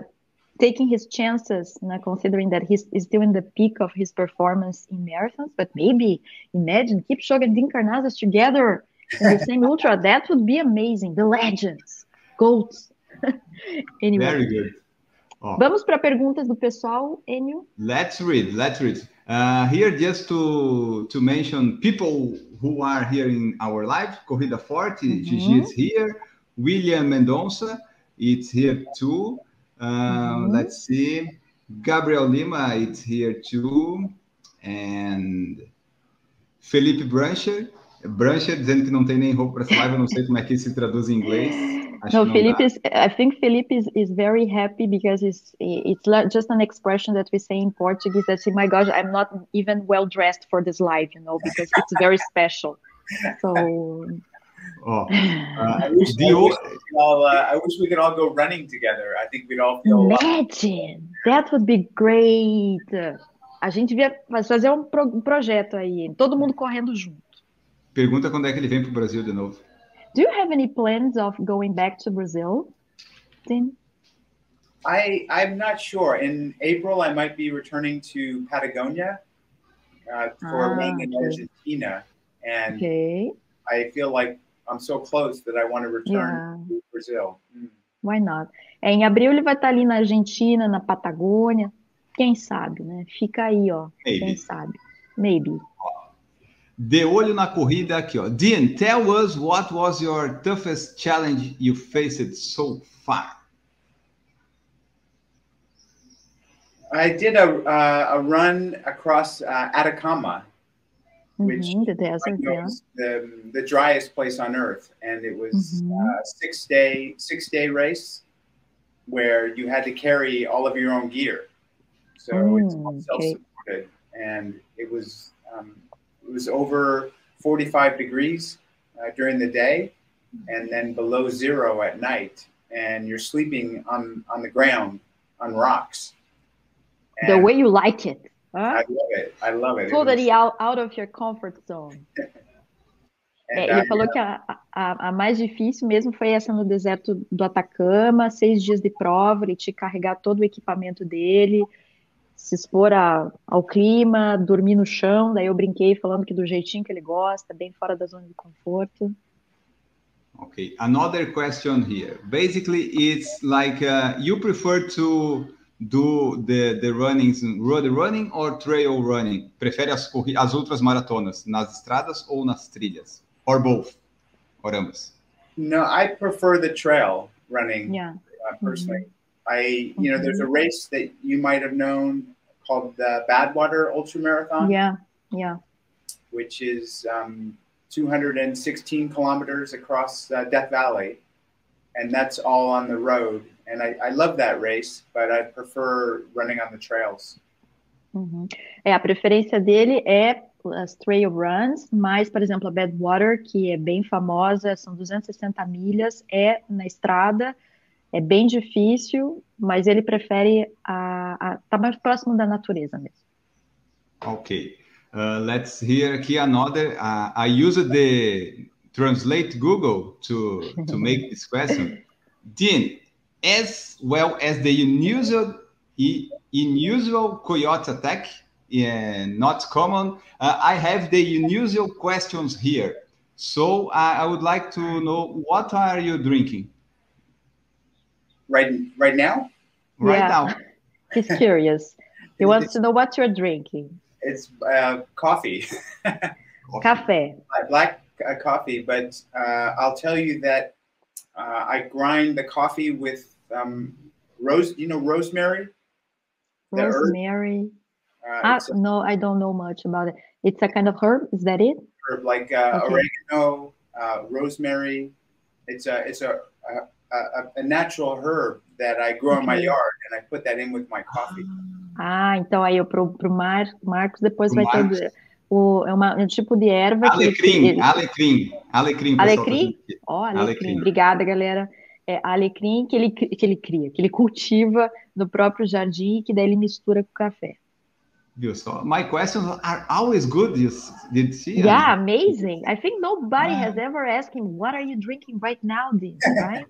Speaker 4: taking his chances, you know, considering that he's, he's still in the peak of his performance in marathons. But maybe imagine Kipchoge and Dean Karnazes together in the same ultra. That would be amazing. The legends, goats. anyway,
Speaker 3: Very good. Ó,
Speaker 4: vamos para perguntas do pessoal, Enio.
Speaker 3: Let's read. Let's read. Uh, here, just to to mention people who are here in our live. Corrida Forte,
Speaker 4: Mhm.
Speaker 3: Gigi is here. William Mendonça, it's here too. Um,
Speaker 4: Mhm.
Speaker 3: Let's see. Gabriel Lima, it's here too. And Felipe Brancher. Brancher dizendo que não tem nem roupa para essa live. Eu não sei como é que se traduz em inglês. Acho
Speaker 4: No, is. I think Philippe is, is very happy because it's it's just an expression that we say in Portuguese. That say, "My gosh, I'm not even well dressed for this live," you know, because it's very special. So
Speaker 5: I
Speaker 3: uh,
Speaker 5: wish, I, wish we could all, uh, I wish we could all go running together. I think we'd all feel
Speaker 4: imagine that would be great. A gente devia fazer um, pro- um projeto aí, todo mundo correndo junto.
Speaker 3: pergunta quando é que ele vem para o Brasil de novo.
Speaker 4: Do you have any plans of going back to Brazil? Tim?
Speaker 5: I I'm not sure. In April, I might be returning to Patagonia uh, for
Speaker 4: Ah,
Speaker 5: running in
Speaker 4: okay.
Speaker 5: Argentina, and
Speaker 4: Okay,
Speaker 5: I feel like I'm so close that I want to return
Speaker 4: yeah.
Speaker 5: to Brazil. Mm.
Speaker 4: Why not? É, em abril ele vai estar ali na Argentina, na Patagônia. Quem sabe, né? Fica aí, ó. Quem
Speaker 3: Maybe.
Speaker 4: sabe? Maybe.
Speaker 3: De olho na corrida aqui, ó. Dean, tell us what was your toughest challenge you faced so far?
Speaker 5: I did a uh, a run across uh, Atacama, which
Speaker 4: Mhm, the desert,
Speaker 5: know
Speaker 4: yeah.
Speaker 5: is the the driest place on earth, and it was
Speaker 4: Mhm.
Speaker 5: uh, a six day six day race where you had to carry all of your own gear. So it's all
Speaker 4: Mm,
Speaker 5: self
Speaker 4: okay.
Speaker 5: supported, and it was um, it was over forty five degrees uh, during the day, and then below zero at night, and you're sleeping on on the ground on rocks.
Speaker 4: The way you like it. Huh?
Speaker 5: I love it. I love it. It
Speaker 4: Totally
Speaker 5: was-
Speaker 4: out, out of your comfort zone.
Speaker 5: and
Speaker 4: É, ele falou que a, a, a mais difícil mesmo foi essa no deserto do Atacama, seis dias de prova, ele tinha que carregar todo o equipamento dele, se expor a- ao clima, dormir no chão. Daí eu brinquei falando que do jeitinho que ele gosta, bem fora da zona de conforto.
Speaker 3: Okay, another question here. Basically, it's like uh, you prefer to do the the runnings, road running or trail running? Prefere as, as outras maratonas nas estradas ou nas trilhas? Or both? Or ambas?
Speaker 5: No, I prefer the trail running
Speaker 4: Yeah.
Speaker 5: uh, personally. I, you know, there's a race that you might have known called the Badwater Ultra Marathon,
Speaker 4: Yeah, yeah.
Speaker 5: which is um, 216 kilometers across uh, Death Valley, and that's all on the road. And I, I love that race, but I prefer running on the trails.
Speaker 4: Uhum. É, a preferência dele é as trail runs, mas, por exemplo, a Badwater, que é bem famosa, são 260 milhas, é na estrada, é bem difícil, mas ele prefere a, a tá mais próximo da natureza mesmo.
Speaker 3: Okay, uh, let's hear aqui another. Uh, I used the translate Google to to make this question. Dean, as well as the unusual unusual coyote attack, yeah, not common. Uh, I have the unusual questions here. So I I would like to know what are you drinking
Speaker 5: Right, right now,
Speaker 3: right
Speaker 4: Yeah.
Speaker 3: now?
Speaker 4: He's curious. He wants to know what you're drinking.
Speaker 5: it's uh, coffee.
Speaker 4: Café.
Speaker 5: black uh, coffee, but uh, I'll tell you that uh, I grind the coffee with um, rose. You know rosemary. The.
Speaker 4: Rosemary.
Speaker 5: Uh,
Speaker 4: Ah,
Speaker 5: a
Speaker 4: no, I don't know much about it. It's a kind of herb, is that it?
Speaker 5: herb like uh,
Speaker 4: Okay.
Speaker 5: oregano, uh, rosemary. It's a it's a a, a a natural herb that I grow in my
Speaker 4: Okay.
Speaker 5: yard, and I put that in with my coffee.
Speaker 4: Ah, então aí eu pro, pro Mar, Marcos depois
Speaker 3: Pro
Speaker 4: vai
Speaker 3: Marcos.
Speaker 4: ter o, é uma, um tipo de erva que ele-
Speaker 3: Alecrim,
Speaker 4: ele-
Speaker 3: alecrim, alecrim.
Speaker 4: Alecrim? Ó, alecrim.
Speaker 3: Alecrim.
Speaker 4: Obrigada, galera. É alecrim que ele, que ele cria, que ele cultiva no próprio jardim e que daí ele mistura com café.
Speaker 3: Viu só? My questions are always good. You did see?
Speaker 4: Yeah, amazing. I think nobody
Speaker 3: Ah.
Speaker 4: has ever asked him, what are you drinking right now, Dean? Right?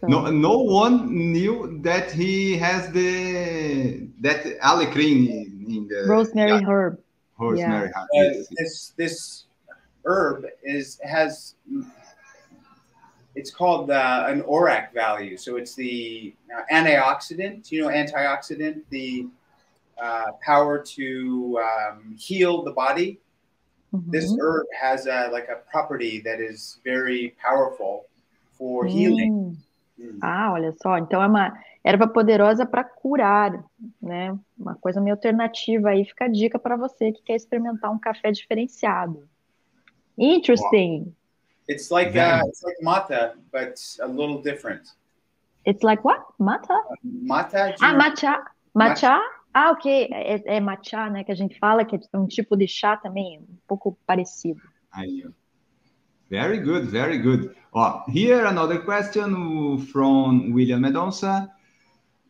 Speaker 4: So,
Speaker 3: No, no one knew that he has the that alecrim in, in the
Speaker 4: rosemary
Speaker 3: yeah,
Speaker 4: herb.
Speaker 3: rosemary.
Speaker 5: Uh,
Speaker 3: Yes.
Speaker 5: this this herb is has it's called uh, an ORAC value. So it's the uh, antioxidant. You know, antioxidant, the uh, power to um, heal the body. This herb has a, like a property that is very powerful for healing.
Speaker 4: Hum. Ah, olha só, então é uma erva poderosa para curar, né? Uma coisa meio alternativa aí, fica a dica para você que quer experimentar um café diferenciado. Interesting.
Speaker 5: It's like uh, it's like mata, but a little different.
Speaker 4: It's like what? Mata?
Speaker 5: Mata. do you
Speaker 4: Ah, matcha. Matcha? Ah, ok. É, é matcha, né? Que a gente fala que é um tipo de chá também, um pouco parecido.
Speaker 3: Aí, ó. Very good, very good. Ó, here another question from William Mendonça.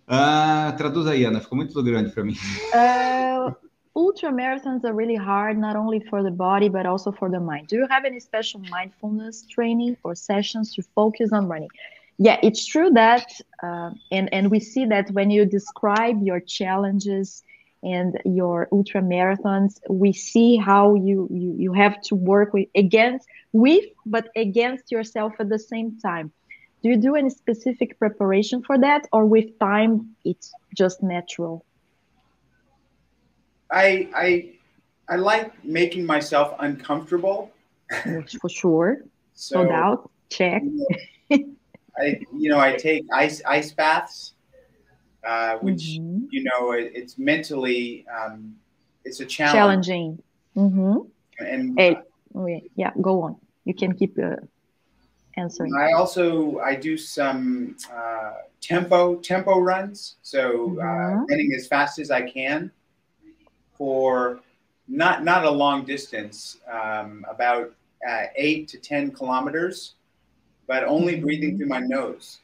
Speaker 3: Ah, traduz aí, Ana, ficou muito grande para mim.
Speaker 4: Uh, ultra marathons are really hard, not only for the body, but also for the mind. Do you have any special mindfulness training or sessions to focus on running? Yeah, it's true that, uh, and, and we see that when you describe your challenges and your ultra marathons, we see how you, you, you have to work with against with but against yourself at the same time. Do you do any specific preparation for that, or with time it's just natural?
Speaker 5: I I I like making myself uncomfortable.
Speaker 4: For sure.
Speaker 5: So
Speaker 4: no doubt. Check.
Speaker 5: I you know I take ice ice baths. Uh, which
Speaker 4: Mhm.
Speaker 5: you know it, it's mentally um, it's a challenge.
Speaker 4: Challenging. Mhm.
Speaker 5: And
Speaker 4: Eh, wait, yeah, go on. You can keep uh, answering.
Speaker 5: I also I do some uh, tempo tempo runs, so uh,
Speaker 4: Mhm.
Speaker 5: running as fast as I can for not not a long distance, um, about uh, eight to ten kilometers, but only breathing through my nose.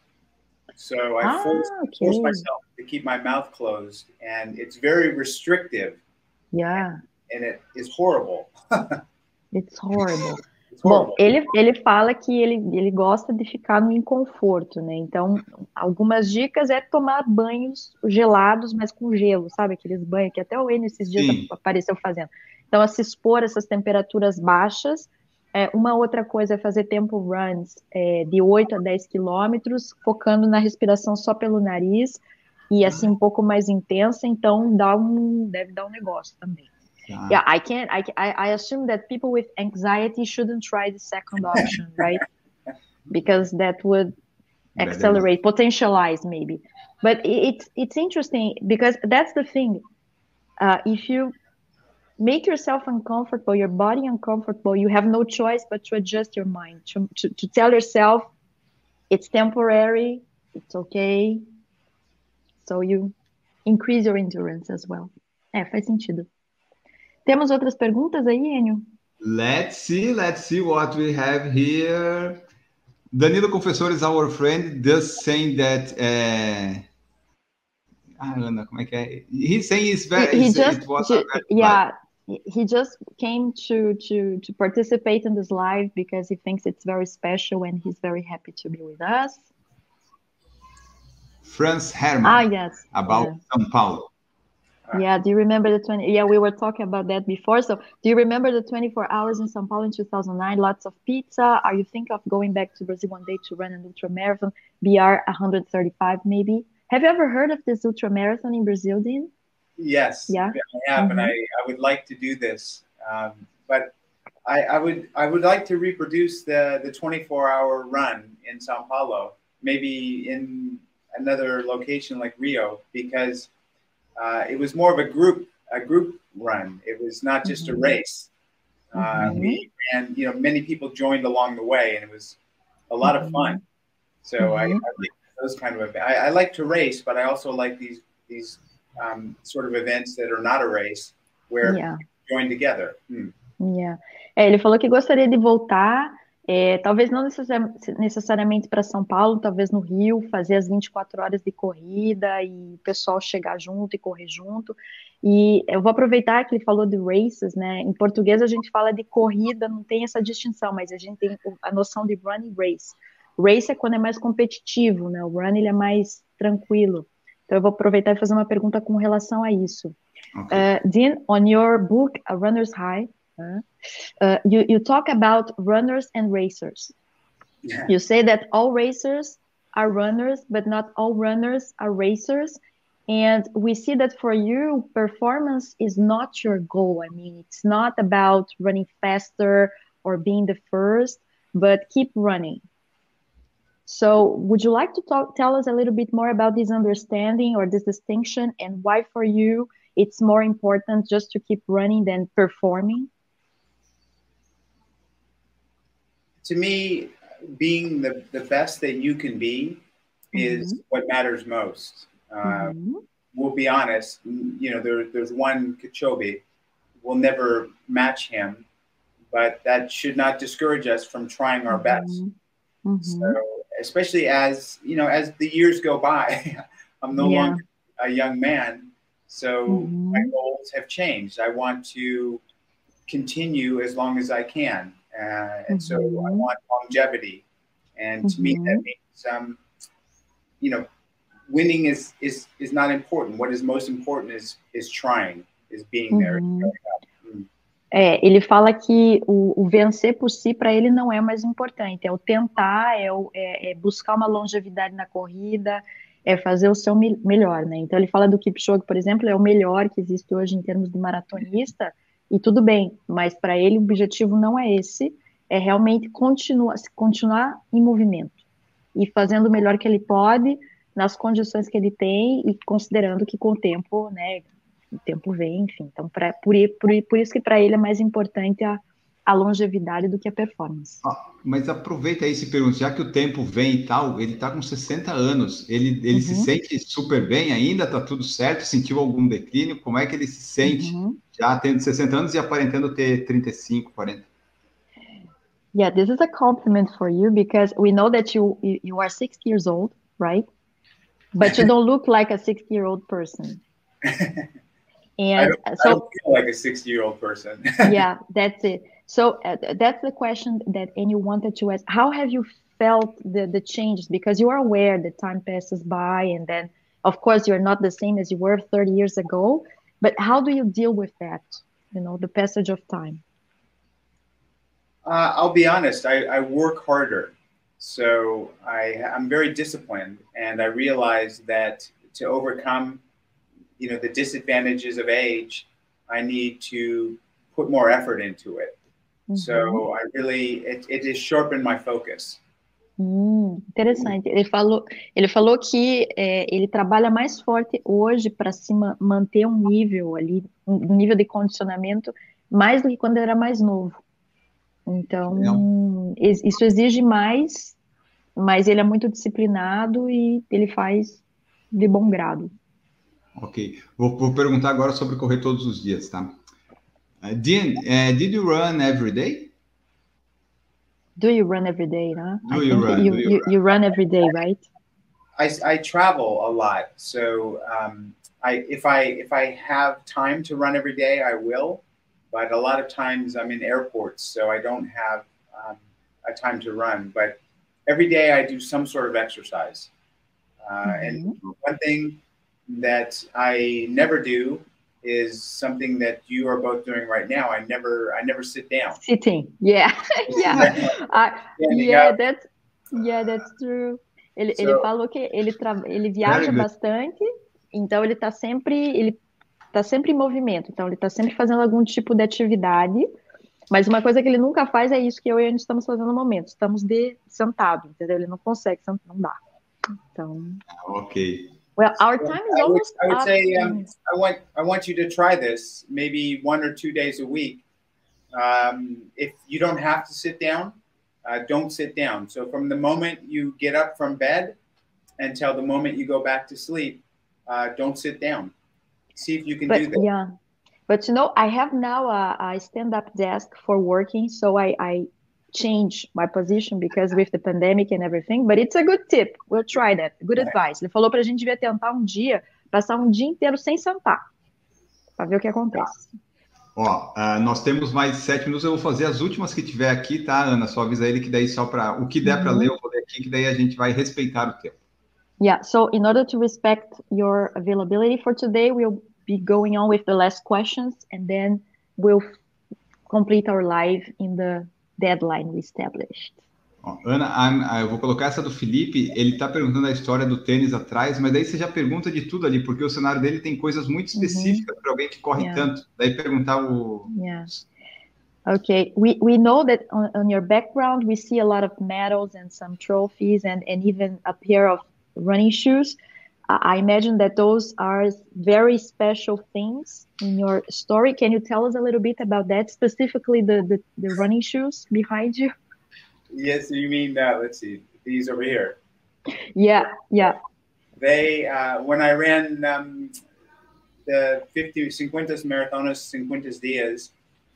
Speaker 5: So I
Speaker 4: Ah,
Speaker 5: force, force myself to keep my mouth closed, and it's very restrictive,
Speaker 4: Yeah,
Speaker 5: and it is horrible.
Speaker 4: it's horrible. Bom, ele, ele fala que ele, ele gosta de ficar no inconforto, né? Então, algumas dicas é tomar banhos gelados, mas com gelo, sabe? Aqueles banhos que até o Enio esses dias
Speaker 3: Sim.
Speaker 4: apareceu fazendo. Então, a se expor a essas temperaturas baixas. É, uma outra coisa é fazer tempo runs é, de 8 a 10 quilômetros, focando na respiração só pelo nariz e assim um pouco mais intensa, então dá um, deve dar um negócio também.
Speaker 3: Tá.
Speaker 4: Yeah, I can't. I, I I assume that people with anxiety shouldn't try the second option, right? Because that would accelerate, potentialize maybe. But it's it's interesting because that's the thing. Uh, if you make yourself uncomfortable, your body uncomfortable, you have no choice but to adjust your mind to to, to tell yourself it's temporary, it's okay. So you increase your endurance as well. É, faz sentido. Temos outras perguntas aí, Enio?
Speaker 3: Let's see, let's see what we have here. Danilo Confessor is our friend, just saying that. Uh... Ah, Ana, como é que é? He's saying it's very.
Speaker 4: he, he just
Speaker 3: it was
Speaker 4: ju-
Speaker 3: very
Speaker 4: yeah he just came to to to participate in this live because he thinks it's very special and he's very happy to be with us
Speaker 3: Franz Hermann
Speaker 4: ah yes.
Speaker 3: about
Speaker 4: yeah.
Speaker 3: São Paulo.
Speaker 4: yeah do you remember the 20 yeah we were talking about that before. So do you remember the 24 hours in sao paulo in 2009 lots of pizza. Are you thinking of going back to brazil one day to run an ultra marathon br 135 maybe. Have you ever heard of this ultra marathon in brazil dean?
Speaker 5: Yes,
Speaker 4: Yeah.
Speaker 5: I have, and
Speaker 4: Mhm.
Speaker 5: I, I would like to do this, um, but I, I would I would like to reproduce the the 24 hour run in Sao Paulo, maybe in another location like Rio, because uh, it was more of a group a group run. It was not just a
Speaker 4: Mhm.
Speaker 5: race. Uh,
Speaker 4: Mhm.
Speaker 5: We and you know many people joined along the way, and it was a lot of fun. So I. I like those kind of events. I, I like to race, but I also like these these um, sort of events that are not a race where
Speaker 4: yeah
Speaker 5: join together. Hmm.
Speaker 4: Yeah. É, ele falou que gostaria de voltar, é, talvez não necessari- necessariamente para São Paulo, talvez no Rio, fazer as 24 horas de corrida e o pessoal chegar junto e correr junto. E eu vou aproveitar que ele falou de races, né? Em português a gente fala de corrida, não tem essa distinção, mas a gente tem a noção de run e race. Race é quando é mais competitivo, né? O run ele é mais tranquilo. Então eu vou aproveitar e fazer uma pergunta com relação a isso.
Speaker 3: Okay.
Speaker 4: Uh, Dean, on your book, A Runner's High, uh, you, you talk about runners and racers.
Speaker 5: Yeah.
Speaker 4: You say that all racers are runners, but not all runners are racers. And we see that for you, performance is not your goal. I mean, it's not about running faster or being the first, but keep running. So, would you like to talk, tell us a little bit more about this understanding or this distinction and why for you it's more important just to keep running than performing?
Speaker 5: To me, being the, the best that you can be is what matters most. Uh,
Speaker 4: Mhm.
Speaker 5: We'll be honest, you know, there, there's one Kipchoge. We'll never match him, but that should not discourage us from trying our best.
Speaker 4: Mhm.
Speaker 5: So, especially as you know, as the years go by, I'm no
Speaker 4: Yeah.
Speaker 5: longer a young man, so my
Speaker 4: Mhm.
Speaker 5: goals have changed. I want to continue as long as I can, uh, and so I
Speaker 4: Mhm.
Speaker 5: want longevity. And to me, that
Speaker 4: Mhm.
Speaker 5: means, um, you know, winning is is is not important. What is most important is is trying, is being there.
Speaker 4: Uhum. É, ele fala que o, o vencer por si para ele não é mais importante, é o tentar, é, o, é, é buscar uma longevidade na corrida, é fazer o seu me- melhor, né? Então ele fala do Kipchoge, por exemplo, é o melhor que existe hoje em termos de maratonista, e tudo bem, mas para ele o objetivo não é esse, é realmente continuar, continuar em movimento e fazendo o melhor que ele pode, nas condições que ele tem e considerando que com o tempo, né, o tempo vem, enfim. Então, pra, por, por, por isso que para ele é mais importante a, a longevidade do que a performance.
Speaker 3: Ah, mas aproveita aí se pergunta, já que o tempo vem e tal, ele está com 60 anos, ele, ele uhum. se sente super bem ainda, está tudo certo, sentiu algum declínio, como é que ele se sente uhum. já tendo 60 anos e aparentando ter 35, 40?
Speaker 4: Yeah, this is a compliment for you because we know that you you are 60 years old, right? But you don't look like a 60 year old person.
Speaker 5: And I so, I don't feel like a 60 year old person.
Speaker 4: yeah, that's it. So uh, that's the question that Enio wanted to ask. How have you felt the, the changes? Because you are aware that time passes by, and then, of course, you're not the same as you were 30 years ago. But how do you deal with that? You know, the passage of time.
Speaker 5: Uh, I'll be honest. I, I work harder, so I, I'm very disciplined, and I realize that to overcome you know the disadvantages of age, I need to put more effort into it. Uhum. So I really it, it has sharpened my focus.
Speaker 4: Hum, interessante. Ele falou, ele falou que é, ele trabalha mais forte hoje para se ma manter um nível ali, um nível de condicionamento mais do que quando era mais novo. Então, Não. isso exige mais, mas ele é muito disciplinado e ele faz de bom grado.
Speaker 3: Ok. Vou, vou, perguntar agora sobre correr todos os dias, tá? Uh, did, uh, did you run every day?
Speaker 4: Do you run every day, huh?
Speaker 3: Do you run?
Speaker 4: You, you, you, you, run every day, right?
Speaker 5: I, I travel a lot, so um, I if I if I have time to run every day, I will. But a lot of times I'm in airports, so I don't have um, a time to run. But every day I do some sort of exercise. Uh, mm -hmm. And mm-hmm. one thing that I never do is something that you are both doing right now. I never, I never sit down.
Speaker 4: Sitting, yeah, yeah, uh, yeah. That's yeah, that's true. Ele, so, ele falou que ele tra... ele viaja bastante, então ele está sempre ele tá sempre em movimento. Então ele está sempre fazendo algum tipo de atividade. Mas uma coisa que ele nunca faz é isso que eu e a gente estamos fazendo no momento. Estamos de sentado, entendeu? Ele não consegue, não dá. Então.
Speaker 3: Ok.
Speaker 4: Well, our time is almost
Speaker 5: I would, I would say um, I want I want you to try this maybe one or two days a week. Um, if you don't have to sit down, uh, don't sit down. So from the moment you get up from bed until the moment you go back to sleep, uh, don't sit down. See if you can
Speaker 4: but,
Speaker 5: do that.
Speaker 4: Yeah, but you know I have now a, a stand-up desk for working, so I, I change my position because with the pandemic and everything, but it's a good tip. We'll try that. Good é. advice. Ele falou para a gente devia tentar um dia, passar um dia inteiro sem sentar, para ver o que acontece.
Speaker 3: Ó, uh, nós temos mais sete minutos. Eu vou fazer as últimas que tiver aqui, tá, Ana? Só avisa ele que daí só para o que der para ler, eu vou ler aqui, que daí a gente vai respeitar o tempo.
Speaker 4: Yeah. So in order to respect your availability for today, we'll be going on with the last questions, and then we'll complete our live in the deadline we established.
Speaker 3: Ana, eu vou colocar essa do Felipe. Ele está perguntando a história do tênis atrás, mas daí você já pergunta de tudo ali, porque o cenário dele tem coisas muito uhum. específicas para alguém que corre yeah. tanto. Daí perguntar o.
Speaker 4: Yeah. Okay, we, we know that on, on, your background we see a lot of medals and some trophies and, and even a pair of running shoes. I imagine that those are very special things in your story. Can you tell us a little bit about that, specifically the, the, the running shoes behind you?
Speaker 5: Yes, you mean, uh, let's see, these over here.
Speaker 4: Yeah, yeah.
Speaker 5: They, uh, when I ran um, the 50 Cincuentas Marathonas Cincuentas Dias,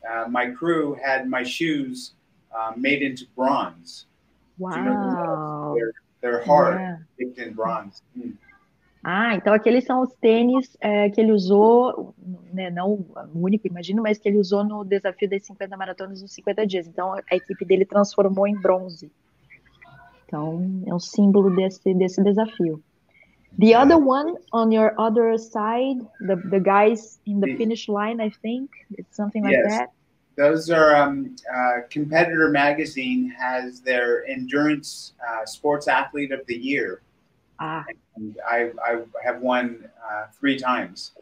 Speaker 5: uh, my crew had my shoes uh, made into bronze.
Speaker 4: Wow. You know,
Speaker 5: they're, they're hard, yeah. in bronze. Mm.
Speaker 4: Ah, então aqueles são os tênis é, que ele usou, né, não o único, imagino, mas que ele usou no desafio das 50 maratonas nos 50 dias. Então a equipe dele transformou em bronze. Então é um símbolo desse, desse desafio. The other one on your other side, the, the guys in the finish line, I think it's something like yes. that.
Speaker 5: Those are um, uh, Competitor Magazine has their endurance uh, sports athlete of the year.
Speaker 4: Ah.
Speaker 5: And I, I have won uh, three times.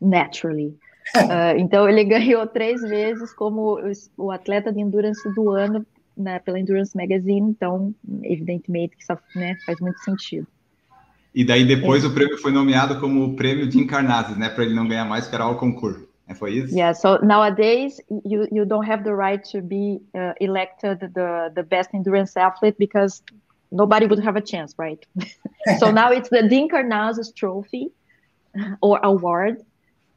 Speaker 4: Naturally. Uh, então ele ganhou três vezes como o atleta de endurance do ano né, pela Endurance Magazine, então evidentemente que isso né, faz muito sentido.
Speaker 3: E daí depois é. o prêmio foi nomeado como o prêmio de Encarnadas, né? Para ele não ganhar mais, que era o concurso. É, foi isso?
Speaker 4: Yeah. So nowadays you you don't have the right to be uh, elected the the best endurance athlete because nobody would have a chance, right? so now it's the Dean Karnazes Trophy or award,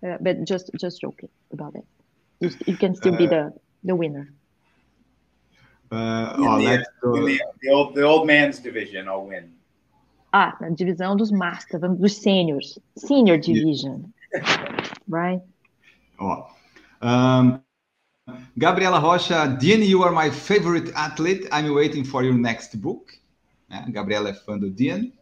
Speaker 4: uh, but just just joking about it. You, you can still uh, be the the winner.
Speaker 5: Uh, oh, the, the, the, old the old man's division, I'll win.
Speaker 4: Ah, na divisão dos masters, dos seniors, senior division, right?
Speaker 3: Oh. Um, Gabriela Rocha, Dean, you are my favorite athlete. I'm waiting for your next book. Uh, Gabriela do Dean.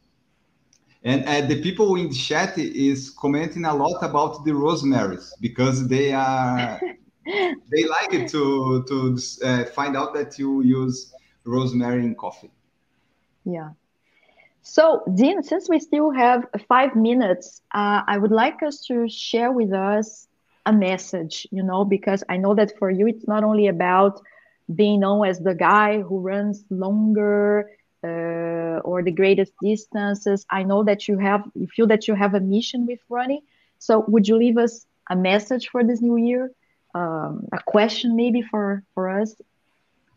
Speaker 3: And uh, the people in the chat is commenting a lot about the rosemaries because they are they like it to to uh, find out that you use rosemary in coffee.
Speaker 4: Yeah. So, Dean, since we still have five minutes, uh, I would like us to share with us a message, you know, because I know that for you, it's not only about being known as the guy who runs longer uh, or the greatest distances. I know that you have, you feel that you have a mission with running. So, would you leave us a message for this new year? Um, a question maybe for for us,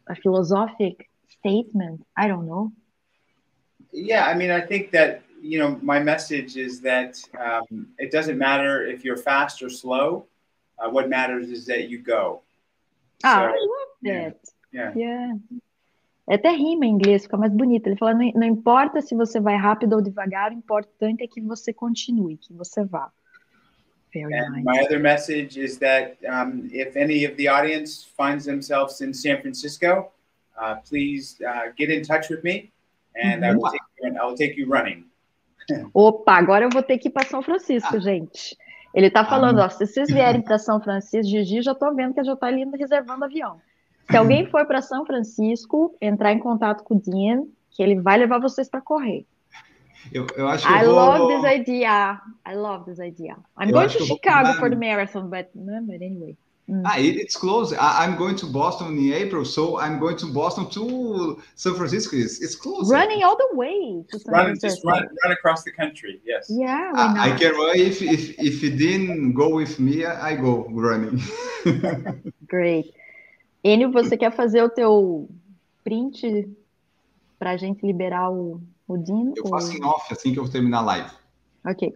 Speaker 4: a philosophic statement. I don't know.
Speaker 5: Yeah, I mean, I think that you know my message is that um, it doesn't matter if you're fast or slow. Uh, what matters is that you go.
Speaker 4: Ah, so, I love that. Yeah. yeah. É até rima em inglês, fica mais bonito. Ele fala: não, não importa se você vai rápido ou devagar, o importante é que você continue, que você vá.
Speaker 5: Very and nice. my other message is that um, if any of the audience finds themselves in San Francisco, uh, please uh, get in touch with me, and I, will take you, I will take you running.
Speaker 4: Opa, agora eu vou ter que ir para São Francisco, ah. gente. Ele está falando, ah. ó, se vocês vierem para São Francisco, Gigi, já estou vendo que já está ali reservando avião. Se alguém for para São Francisco, entrar em contato com o Dean, que ele vai levar vocês para correr.
Speaker 3: Eu, eu acho que
Speaker 4: I vou... love this idea. I love this idea. I'm eu going to Chicago for the marathon, but, but anyway.
Speaker 3: Mm. Ah, it, it's close. I, am going to Boston in April, so I'm going to Boston to San Francisco. It's, it's close.
Speaker 4: Running all the way
Speaker 5: to San run, Just run, run across the country. Yes.
Speaker 4: Yeah.
Speaker 3: I, I can run if if if it didn't go with me, I go running.
Speaker 4: Great. Enio, você quer fazer o teu print para a gente liberar o, o Dean?
Speaker 3: Eu faço em off assim que eu terminar a live.
Speaker 4: Okay.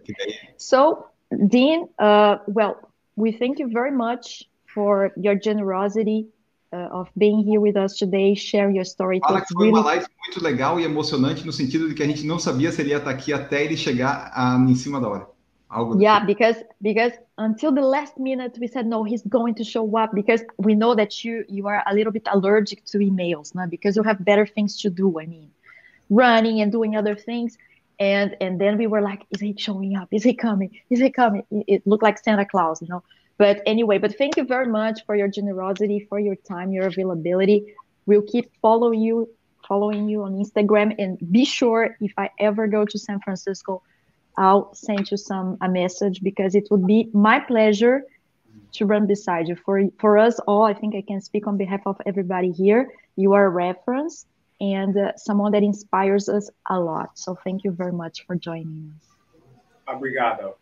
Speaker 4: So, Dean, uh, well, we thank you very much for your generosity uh, of being here with us today, share your story.
Speaker 3: Fala que foi really... uma live muito legal e emocionante no sentido de que a gente não sabia se ele ia estar aqui até ele chegar a, em cima da hora.
Speaker 4: Yeah, because because until the last minute we said no, he's going to show up because we know that you you are a little bit allergic to emails, no? because you have better things to do. I mean, running and doing other things. And and then we were like, is he showing up? Is he coming? Is he coming? It looked like Santa Claus, you know. But anyway, but thank you very much for your generosity, for your time, your availability. We'll keep following you, following you on Instagram, and be sure if I ever go to San Francisco, I'll send you some a message because it would be my pleasure to run beside you. For for us all, I think I can speak on behalf of everybody here. You are a reference and uh, someone that inspires us a lot. So thank you very much for joining us.
Speaker 5: Obrigado.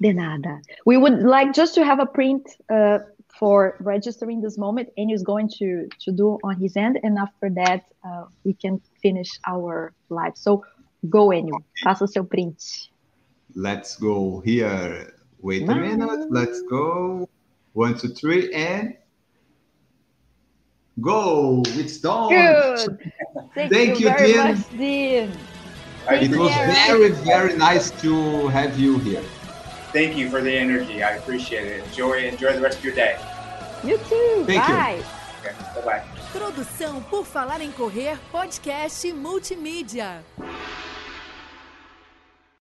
Speaker 4: De nada. We would like just to have a print uh, for registering this moment. and is going to, to do on his end. And after that, uh, we can finish our live. So go, Enio. Faça o seu print.
Speaker 3: Let's go here. Wait a minute. Let's go. One, two, three, and go. It's done.
Speaker 4: Good. Thank, Thank you, you, very Dean. much, Dean.
Speaker 3: It was very, very nice to have you here.
Speaker 5: Thank you for the energy. I appreciate it. Enjoy, enjoy the rest of your day.
Speaker 4: You too.
Speaker 3: Thank
Speaker 4: Bye.
Speaker 3: You.
Speaker 5: Okay, bye bye.
Speaker 1: Produção por Falar em Correr, podcast multimídia.